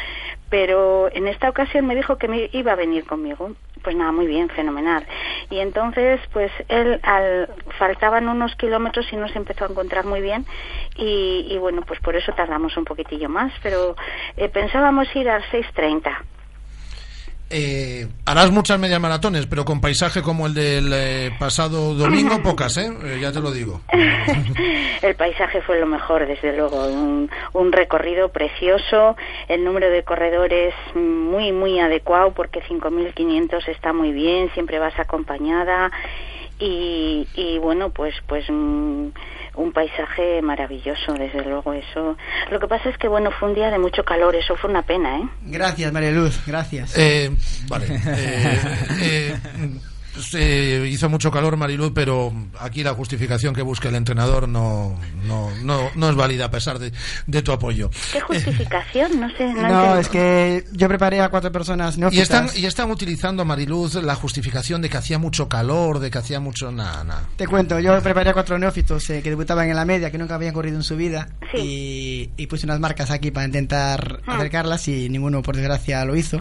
pero en esta ocasión me dijo que me iba a venir conmigo. Pues nada, muy bien, fenomenal. Y entonces, pues él, al, faltaban unos kilómetros y nos empezó a encontrar muy bien. Y, y bueno, pues por eso tardamos un poquitillo más, pero eh, pensábamos ir al 6.30. Eh, harás muchas medias maratones, pero con paisaje como el del eh, pasado domingo, pocas, ¿eh? Eh, Ya te lo digo. El paisaje fue lo mejor, desde luego. Un, un recorrido precioso, el número de corredores muy, muy adecuado, porque 5.500 está muy bien, siempre vas acompañada. Y, y bueno, pues, pues mm, un paisaje maravilloso, desde luego. Eso. Lo que pasa es que, bueno, fue un día de mucho calor, eso fue una pena, ¿eh? Gracias, María Luz, gracias. Eh, vale. Eh, eh, se hizo mucho calor, Mariluz, pero aquí la justificación que busca el entrenador no, no, no, no es válida a pesar de, de tu apoyo. ¿Qué justificación? No sé. No, No, es que yo preparé a cuatro personas Y neófitas. están, y están utilizando, Mariluz, la justificación de que hacía mucho calor, de que hacía mucho... Nada, nada. Te cuento, yo preparé a cuatro neófitos eh, que debutaban en la media, que nunca habían corrido en su vida, y, y puse unas marcas aquí para intentar Ah. acercarlas y ninguno, por desgracia, lo hizo.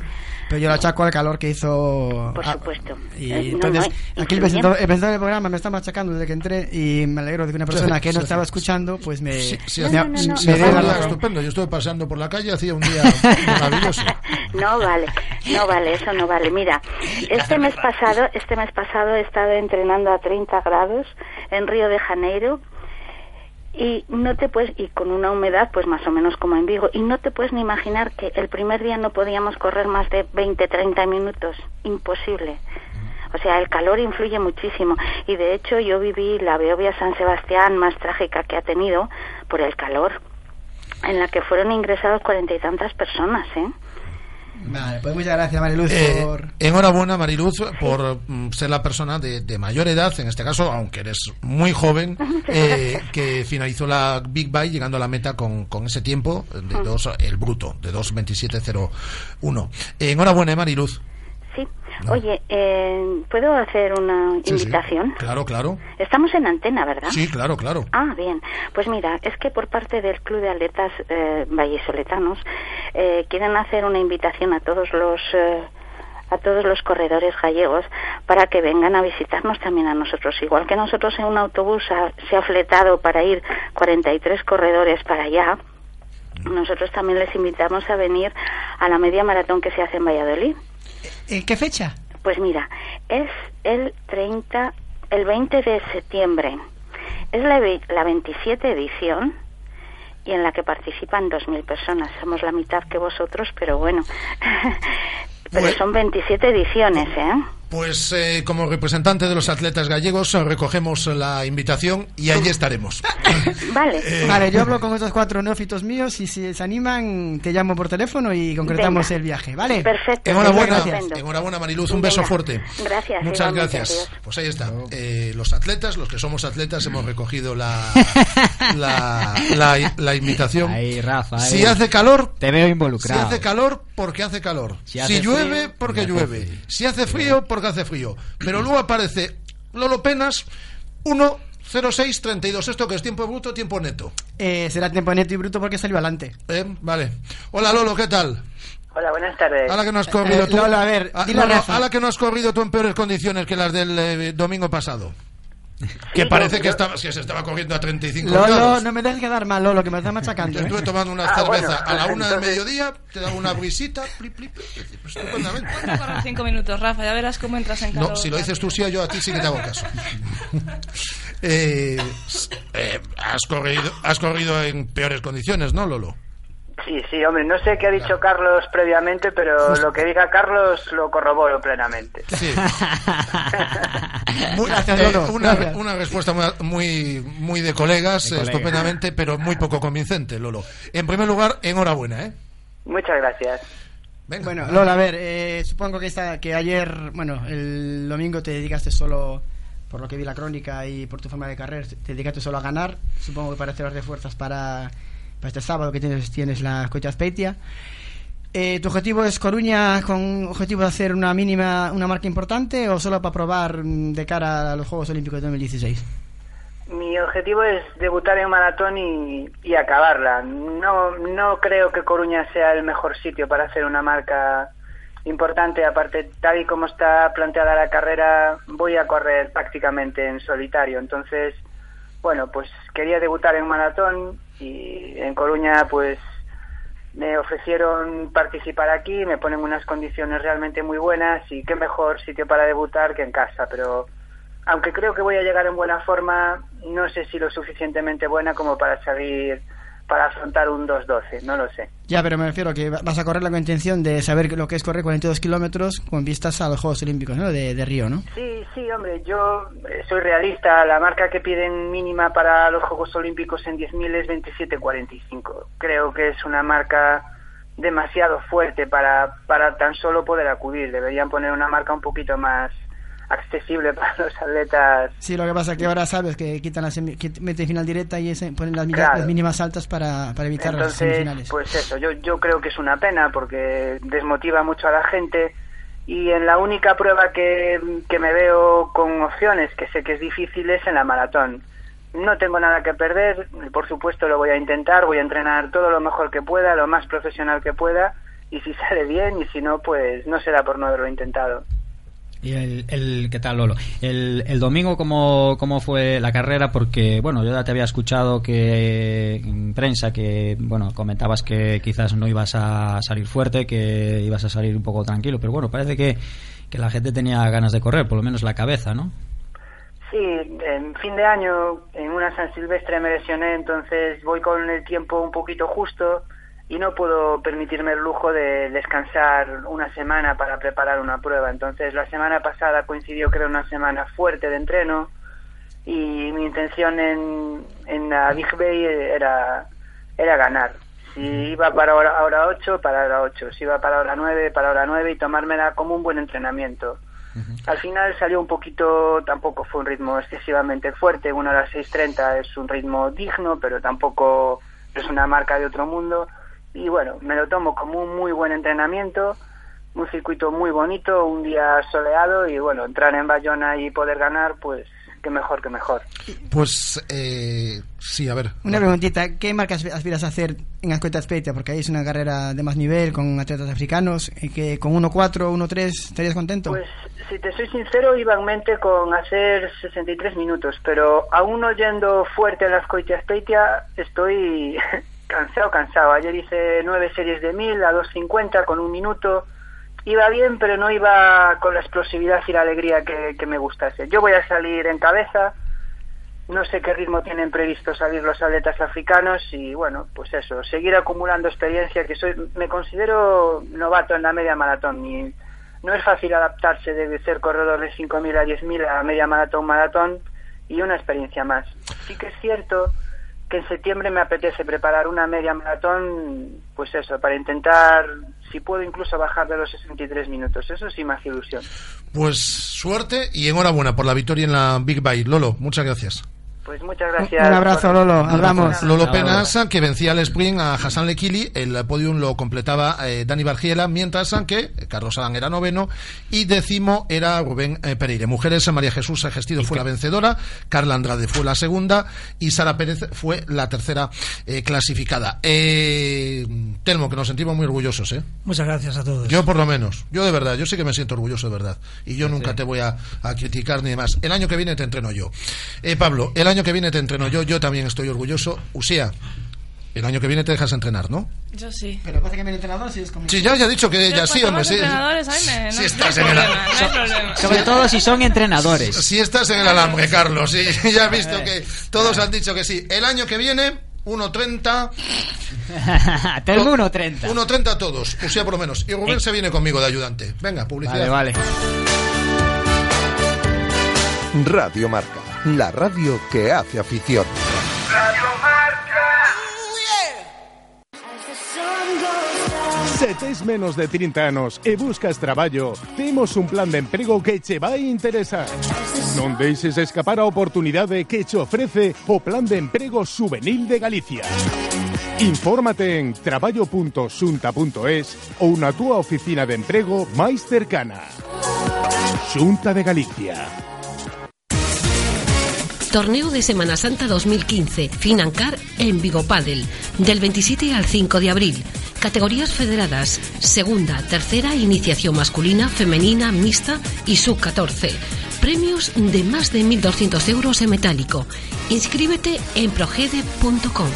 Pero yo lo achaco al calor que hizo. Por ah, supuesto. Y Eh, no, entonces, no, aquí el presentador, el presentador del programa me está machacando desde que entré y me alegro de que una persona que no estaba escuchando, pues me, Sí, sí, me, la estupendo. Yo estuve pasando por la calle, hacía un día maravilloso. No vale, no vale, eso no vale. Mira, este mes pasado, este mes pasado he estado entrenando a 30 grados en Río de Janeiro y no te puedes y con una humedad pues más o menos como en Vigo y no te puedes ni imaginar que el primer día no podíamos correr más de 20 30 minutos, imposible. O sea, el calor influye muchísimo y de hecho yo viví la Beovia San Sebastián más trágica que ha tenido por el calor, en la que fueron ingresados cuarenta y tantas personas, ¿eh? Vale, pues muchas gracias, Mariluz, Eh, por... enhorabuena, Mariluz, por mm, ser la persona de, de mayor edad, en este caso, aunque eres muy joven, eh, que finalizó la Big Bike llegando a la meta con, con ese tiempo de dos, el bruto, de 2.27.01. Eh, enhorabuena, Mariluz. Sí. Oye, eh, ¿puedo hacer una Sí, sí. invitación? Claro, claro. Estamos en antena, ¿verdad? Sí, claro, claro. Ah, bien. Pues mira, es que por parte del Club de Atletas eh, Vallesoletanos eh, quieren hacer una invitación a todos los eh, a todos los corredores gallegos para que vengan a visitarnos también a nosotros. Igual que nosotros en un autobús ha- se ha fletado para ir 43 corredores para allá, nosotros también les invitamos a venir a la media maratón que se hace en Valladolid. ¿En qué fecha? Pues mira, es el 30, el 20 de septiembre. Es la, la 27 edición y en la que participan 2.000 personas. Somos la mitad que vosotros, pero bueno. pero son 27 ediciones, ¿eh? Pues eh, como representante de los atletas gallegos eh, recogemos la invitación y allí estaremos. Vale. Eh, Vale, yo hablo con estos cuatro neófitos míos y si se animan te llamo por teléfono y concretamos Venga. el viaje, ¿vale? Perfecto. Enhorabuena, enhorabuena Mariluz, un beso Venga. fuerte. Gracias. Muchas gracias. adiós. Pues ahí está. Eh, los atletas, los que somos atletas, hemos recogido la, la, la, la invitación. Ahí, Rafa. ahí. Si hace calor, Te veo si involucrado. hace calor, porque hace calor. Si Si, hace llueve, frío, porque llueve. frío. Si hace frío, porque hace frío. Pero luego aparece Lolo Penas 1.06.32. Esto que es tiempo bruto, tiempo neto. Eh, será tiempo neto y bruto porque salió adelante. Eh, Vale. Hola Lolo, ¿qué tal? Hola, buenas tardes. A la que no has corrido Eh, tú. Lolo, a ver, dile a Lolo, a la que no has corrido tú en peores condiciones que las del eh, domingo pasado. Que parece que, estaba, que se estaba corriendo a 35 Lolo, grados. no me dejes quedar mal, Lolo, que me está machacando. Yo ¿eh? estuve tomando una Ah, cerveza bueno, a la una del mediodía, te daba una brisita, plip, plip, plip, estupendamente. Cinco minutos, Rafa, ya verás cómo entras en calor. No, si lo dices tú sí, yo a ti sí que te hago caso. Eh, eh, has, corrido, has corrido en peores condiciones, ¿no, Lolo? Sí, sí, hombre, no sé qué ha dicho Carlos previamente, pero lo que diga Carlos lo corroboro plenamente. Sí. Muy- Gracias, eh, Lolo, una, una respuesta muy, muy, muy de colegas, De colega. estupendamente, pero muy poco convincente, Lolo. En primer lugar, enhorabuena, ¿eh? Muchas gracias. Venga, Bueno. Lola, a ver, eh, supongo que, esta, que ayer, bueno, el domingo te dedicaste solo, por lo que vi la crónica y por tu forma de carrera, te dedicaste solo a ganar. Supongo que para hacer de fuerzas para, para este sábado que tienes, tienes la Cocha Azpeitia. Eh, ¿Tu objetivo es Coruña con objetivo de hacer una mínima, una marca importante o solo para probar mm, de cara a los Juegos Olímpicos de 2016? Mi objetivo es debutar en maratón y, y acabarla. No, no creo que Coruña sea el mejor sitio para hacer una marca importante. Aparte, tal y como está planteada la carrera, voy a correr prácticamente en solitario. Entonces, bueno, pues quería debutar en maratón y en Coruña, pues me ofrecieron participar aquí, me ponen unas condiciones realmente muy buenas y qué mejor sitio para debutar que en casa, pero aunque creo que voy a llegar en buena forma, no sé si lo suficientemente buena como para salir para afrontar un 2.12, no lo sé. Ya, pero me refiero a que vas a correr la intención de saber lo que es correr 42 kilómetros con vistas a los Juegos Olímpicos ¿no? de, de Río, ¿no? Sí, sí, hombre, yo eh, soy realista. La marca que piden mínima para los Juegos Olímpicos en 10.000 es 27.45. Creo que es una marca demasiado fuerte para, para tan solo poder acudir. Deberían poner una marca un poquito más accesible para los atletas. Sí, lo que pasa es que ahora sabes que quitan la semi- que meten final directa y ese- ponen las, Claro. las mínimas altas para, para evitar las Entonces, semifinales. pues eso, yo, yo creo que es una pena porque desmotiva mucho a la gente y en la única prueba que, que me veo con opciones, que sé que es difícil, es en la maratón. No tengo nada que perder, por supuesto lo voy a intentar, voy a entrenar todo lo mejor que pueda, lo más profesional que pueda y si sale bien y si no, pues no será por no haberlo intentado. ¿Y el, qué tal, Lolo? El, el domingo, ¿cómo, ¿cómo fue la carrera? Porque, bueno, yo ya te había escuchado que en prensa que, bueno, comentabas que quizás no ibas a salir fuerte, que ibas a salir un poco tranquilo, pero bueno, parece que, que la gente tenía ganas de correr, por lo menos la cabeza, ¿no? Sí, en fin de año, en una San Silvestre me lesioné, entonces voy con el tiempo un poquito justo y no puedo permitirme el lujo de descansar una semana para preparar una prueba. Entonces la semana pasada coincidió creo una semana fuerte de entreno y mi intención en, en la Big Bay era, era ganar. Si iba para hora, hora 8, para hora 8. Si iba para hora 9, para hora 9 y tomármela como un buen entrenamiento. Al final salió un poquito, tampoco fue un ritmo excesivamente fuerte, una hora 6.30 es un ritmo digno, pero tampoco es una marca de otro mundo. Y bueno, me lo tomo como un muy buen entrenamiento, un circuito muy bonito, un día soleado y bueno, entrar en Bayona y poder ganar, pues qué mejor que mejor. Pues eh, sí, a ver. Una preguntita, ¿qué marcas aspiras a hacer en Ascueta Speitia? Porque ahí es una carrera de más nivel con atletas africanos, y que con 1.4, 1.3 estarías contento. Pues si te soy sincero, iba en mente con hacer 63 minutos, pero aún no yendo fuerte a las Coitia Speitia, estoy cansado, cansado. Ayer hice nueve series de 1000 a 2.50 con un minuto. Iba bien, pero no iba con la explosividad y la alegría que, que me gustase. Yo voy a salir en cabeza, no sé qué ritmo tienen previsto salir los atletas africanos y bueno, pues eso, seguir acumulando experiencia, que soy, me considero novato en la media maratón y no es fácil adaptarse de ser corredor de 5.000 a 10.000 a media maratón, maratón y una experiencia más. Sí que es cierto que en septiembre me apetece preparar una media maratón, pues eso, para intentar, si puedo incluso bajar de los 63 minutos. Eso sí me hace ilusión. Pues suerte y enhorabuena por la victoria en la Big Bay. Lolo, muchas gracias. Pues muchas gracias. Un abrazo, Lolo. Hablamos. Lolo Penas, que vencía al sprint a Hassan Lekili. El podium lo completaba eh, Dani Bargiela, mientras que Carlos Adán era noveno y décimo era Rubén eh, Pereire. Mujeres, María Jesús Gestido fue la vencedora, Carla Andrade fue la segunda y Sara Pérez fue la tercera eh, clasificada. Eh, Telmo, que nos sentimos muy orgullosos, ¿eh? Muchas gracias a todos. Yo por lo menos, yo de verdad, yo sí que me siento orgulloso de verdad. Y yo nunca te voy a, a criticar ni demás. El año que viene te entreno yo. Eh, Pablo, el año que viene te entreno yo, yo también estoy orgulloso. Usía, el año que viene te dejas entrenar, ¿no? Yo sí. Pero pasa que mi entrenador sí es conmigo. Sí, ya, ya he dicho que ya sí, hombre, sí. entrenadores me- no- Si no estás hay en el problema, no hay problema. Sobre todo si son entrenadores. Si estás en el alambre, Carlos, sí, ya has visto que todos han dicho que sí. El año que viene, 1.30. Telmo 1.30. 1.30 todos, Usía por lo menos. Y Rubén se viene conmigo de ayudante. Venga, publicidad. Vale, vale. Radio Marca, la radio que hace afición. Se tes menos de 30 anos e buscas traballo, temos un plan de emprego que che vai interesar. Non deixes escapar a oportunidade que che ofrece o Plan de Emprego Juvenil de Galicia. Infórmate en traballo.xunta.es ou na túa oficina de emprego máis cercana. Xunta de Galicia. Torneo de Semana Santa 2015, Financar en Vigo Padel, del 27 al 5 de abril. Categorías federadas, segunda, tercera, iniciación masculina, femenina, mixta y sub-14. Premios de más de 1.200 euros en metálico. Inscríbete en progede.com.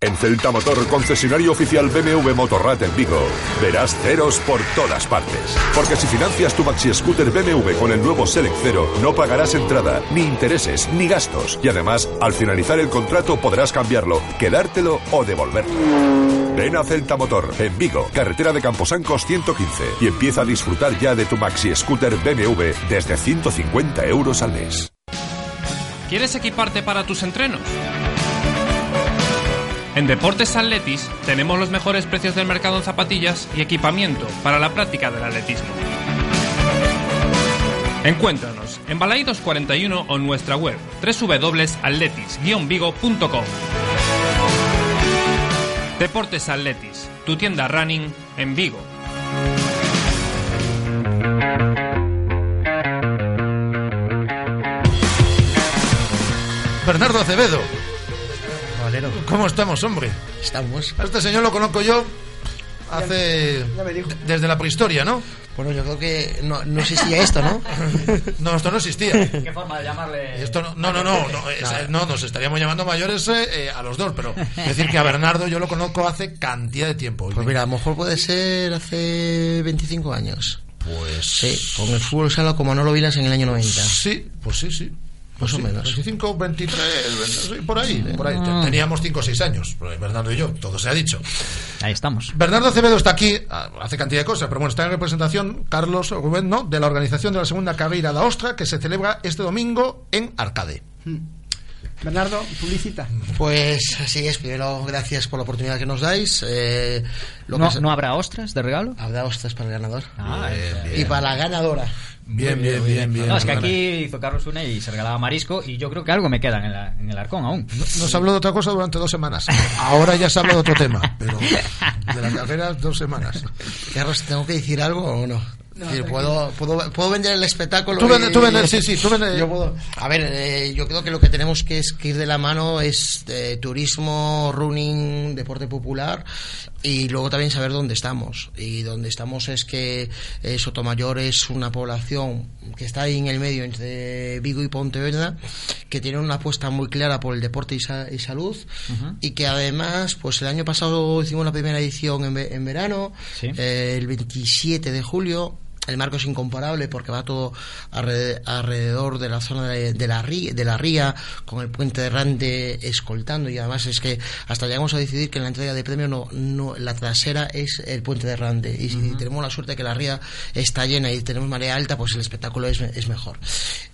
En Celta Motor, concesionario oficial BMW Motorrad en Vigo, verás ceros por todas partes. Porque si financias tu maxi scooter BMW con el nuevo Select Cero, no pagarás entrada, ni intereses, ni gastos. Y además, al finalizar el contrato podrás cambiarlo, quedártelo o devolverlo. Ven a Celta Motor, en Vigo, carretera de Camposancos 115, y empieza a disfrutar ya de tu maxi scooter BMW desde 150 euros al mes. ¿Quieres equiparte para tus entrenos? En Deportes Atletis tenemos los mejores precios del mercado en zapatillas y equipamiento para la práctica del atletismo. Encuéntranos en Balaídos 41 o en nuestra web www.atletis-vigo.com. Deportes Atletis, tu tienda running en Vigo. Bernardo Acevedo. ¿Cómo estamos, hombre? Estamos. A este señor lo conozco yo hace. Ya me dijo. desde la prehistoria, ¿no? Bueno, yo creo que no, no existía esto, ¿no? No, esto no existía. ¿Qué forma de llamarle? Esto no, no, no, no, no, es- no, nos estaríamos llamando mayores eh, eh, a los dos, pero es decir que a Bernardo yo lo conozco hace cantidad de tiempo. Pues mira, a lo mejor puede ser hace 25 años. Pues. Sí, con el fútbol sala como no lo vilas en el año 90. Sí, pues sí, sí. Más o menos. 25, 23, sí, por ahí, por ahí. Ah. Teníamos 5 o 6 años, Bernardo y yo, todo se ha dicho. Ahí estamos. Bernardo Acevedo está aquí, ah, hace cantidad de cosas, pero bueno, está en representación Carlos Rubén, ¿no? De la organización de la segunda carrera da Ostra, que se celebra este domingo en Arcade. Bernardo, publicita. Pues así es, primero gracias por la oportunidad que nos dais. Eh, lo ¿No, que se- ¿No habrá ostras de regalo? Habrá ostras para el ganador. Ah, Y para la ganadora. Bien, bien, bien, bien. No, es que aquí hizo Carlos Une y se regalaba marisco y yo creo que algo me queda en, la- en el arcón aún. Nos habló de otra cosa durante dos semanas. Ahora ya se habla de otro tema, pero de las carreras dos semanas. Carlos, ¿tengo que decir algo o no? ¿Puedo, puedo, puedo vender el espectáculo. Tú vende- y- tú vende- sí, sí, tú vende- Yo puedo- A ver, eh, yo creo que lo que tenemos que, es que ir de la mano es eh, turismo, running, deporte popular y luego también saber dónde estamos. Y dónde estamos es que eh, Sotomayor es una población que está ahí en el medio entre Vigo y Pontevedra, que tiene una apuesta muy clara por el deporte y, sa- y salud y que además, pues el año pasado hicimos la primera edición en, ve- en verano, Sí. eh, el 27 de julio. El marco es incomparable porque va todo alre- alrededor de la zona de, de la ría, de la ría, con el puente de Rande escoltando. Y además es que hasta llegamos a decidir que en la entrega de premio no, no la trasera es el puente de Rande y si tenemos la suerte de que la ría está llena y tenemos marea alta, pues el espectáculo es, es mejor.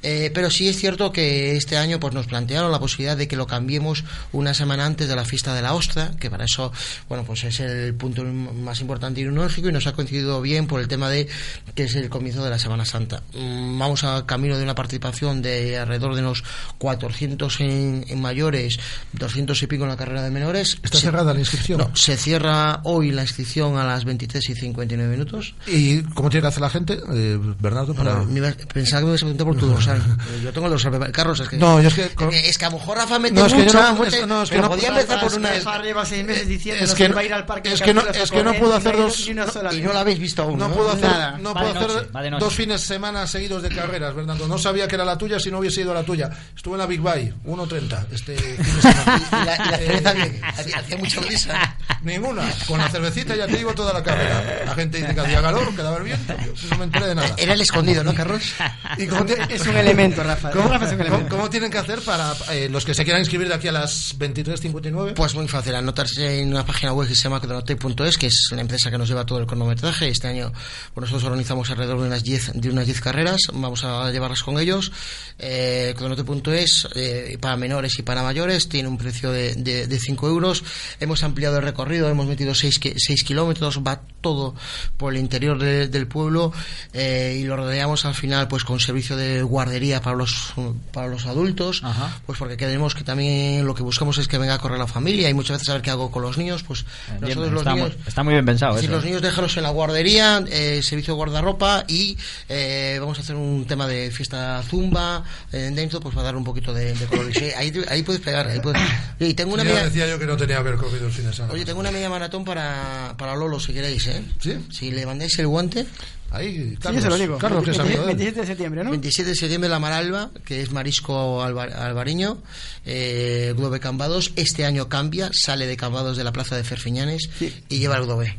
Eh, pero sí es cierto que este año pues nos plantearon la posibilidad de que lo cambiemos una semana antes de la fiesta de la ostra, que para eso, bueno, pues es el punto más importante y y nos ha coincidido bien por el tema de que es el comienzo de la Semana Santa. Mm, Vamos a camino de una participación de alrededor de unos 400 en, en mayores, 200 y pico en la carrera de menores. ¿Está Se- cerrada la inscripción? No, se cierra hoy la inscripción a las 23 y 59 minutos. ¿Y cómo tiene que hacer la gente, eh, Bernardo? Para... Me iba- pensaba que me ibas a preguntar por tu dorsal. Eh, Yo tengo el dorsal. Carlos, es que. No, yo es que- Es que a lo mejor Rafa mete No, es que mucha. no- es que no, es que no- podía empezar por una. Rafa lleva seis meses diciendo Es que no no- va a ir al parque es de que no- capturas a es que no correr, puedo ni hacer dos- Y no la habéis visto aún. No No, puedo hacer, Nada. no puedo hacer dos fines de semana seguidos de carreras, Bernardo. No sabía que era la tuya si no hubiese ido a la tuya. Estuve en la Big Bay, 1.30 este fin de semana. Y la, y la Eh, cerveza bien, hacía- hacía mucha brisa. Ninguna. Con la cervecita ya te digo toda la carrera. La gente dice que hacía calor, quedaba el viento. Yo no me enteré de nada. Era el escondido, ¿no, Carlos? ¿Y cómo te- Es un elemento, Rafa. ¿Cómo, Rafa es un cómo- elemento. cómo tienen que hacer para eh, los que se quieran inscribir de aquí a las 23.59? Pues muy fácil, anotarse en una página web que se llama cronotape.es, que es la empresa que nos lleva todo el cronometraje. Este año pues nosotros organizamos alrededor de unas 10 de unas 10 carreras, vamos a llevarlas con ellos. Eh, cronotape.es eh, para menores y para mayores tiene un precio de, de, de 5 euros. Hemos ampliado el recorrido, hemos metido 6, kilómetros, va todo por el interior de- del pueblo eh, y lo rodeamos al final pues con servicio de guardería para los para los adultos pues porque queremos que también lo que buscamos es que venga a correr la familia y muchas veces saber qué hago con los niños pues Bien, nosotros los está, niños muy, está muy bien pensado es decir, eso. los niños déjalos en la guardería, eh, servicio de guardarropa y eh, vamos a hacer un tema de fiesta zumba eh, dentro, pues para dar un poquito de, de color. Y sí, ahí, ahí puedes pegar. Ahí puedes... Y tengo una Ya media, decía yo que no tenía que haber cogido el fin de semana. oye, tengo una media maratón para, para Lolo, si queréis, ¿eh? ¿Sí? Si le mandáis el guante, Ahí, Sí, yo se lo digo. Carlos, que es amigo de él. 27 de septiembre, ¿no? 27 de septiembre la Maralba, que es marisco alba- albariño, eh, Globe Cambados. Este año cambia, sale de Cambados de la plaza de Ferfiñanes y lleva el Globe.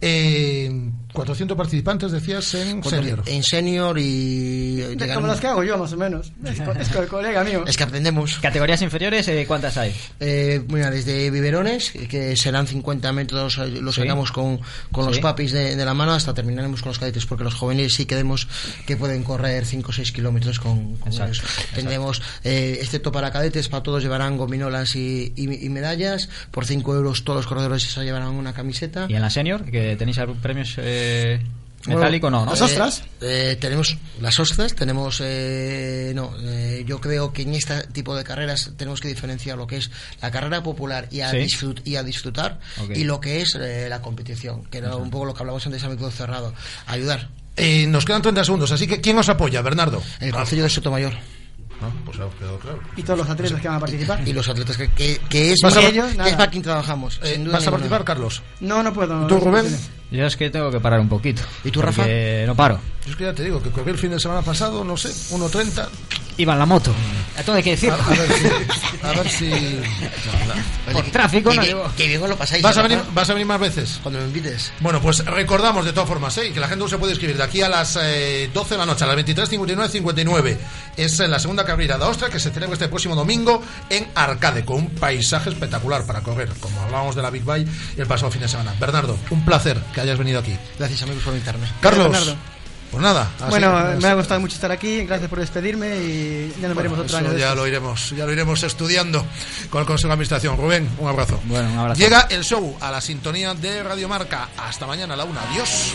Eh, 400 participantes, decías, en senior. En senior y... De- llegaron- Como las que hago yo, más o menos. Es, co- es co- el colega mío. Es que aprendemos. ¿Categorías inferiores eh, cuántas hay? Eh, mira, desde biberones, que serán 50 metros, eh, los Sí. sacamos con, con los papis de, de la mano hasta terminaremos con los cadetes, porque los jóvenes sí que vemos que pueden correr 5 o 6 kilómetros con, con Exacto, ellos. Tendremos, eh, excepto para cadetes, para todos llevarán gominolas y, y- y medallas. Por 5 euros todos los corredores se llevarán una camiseta. ¿Y en la senior? ¿Que tenéis premios eh, metálico? No, ¿no? Eh, eh, tenemos las ostras, tenemos. eh, no, eh, yo creo que en este tipo de carreras tenemos que diferenciar lo que es la carrera popular y a, Sí. disfrut- y a disfrutar y lo que es eh, la competición, que era un poco lo que hablamos antes a micro cerrado. Ayudar. Eh, nos quedan 30 segundos, así que ¿quién os apoya, Bernardo? El Concello de Sotomayor. Ah, pues ha quedado claro. Y todos los atletas que van a participar. Y los atletas que, que, que es, ¿Vas para ellos, que es para quien trabajamos. Eh, ¿Vas a participar, Carlos? No, no puedo. ¿Tú, Rubén? Yo es que tengo que parar un poquito. ¿Y tú, Rafa? No paro. Yo es que ya te digo que corrí el fin de semana pasado, no sé, 1.30. Iba en la moto. A todo hay que decir. A, a ver si. A ver si... Por tráfico Que no que bien lo pasáis. ¿Vas a, ¿eh, venir? ¿Vas a venir más veces? Cuando me invites. Bueno, pues recordamos de todas formas ¿eh? que la gente no se puede escribir de aquí a las eh, 12 de la noche, a las 23.59, 59. Es eh, la segunda carrera de Ostra que se celebra este próximo domingo en Arcade, con un paisaje espectacular para correr, como hablábamos de la Big Bike el pasado fin de semana. Bernardo, un placer que hayas venido aquí. Gracias, amigos, por invitarme. Carlos. Pues nada. Bueno, me ha gustado mucho estar aquí. Gracias por despedirme y ya nos veremos otro año. Ya lo iremos, ya lo iremos estudiando con el Consejo de Administración. Rubén, un abrazo. Bueno, un abrazo. Llega el show a la sintonía de Radio Marca. Hasta mañana a la una. Adiós.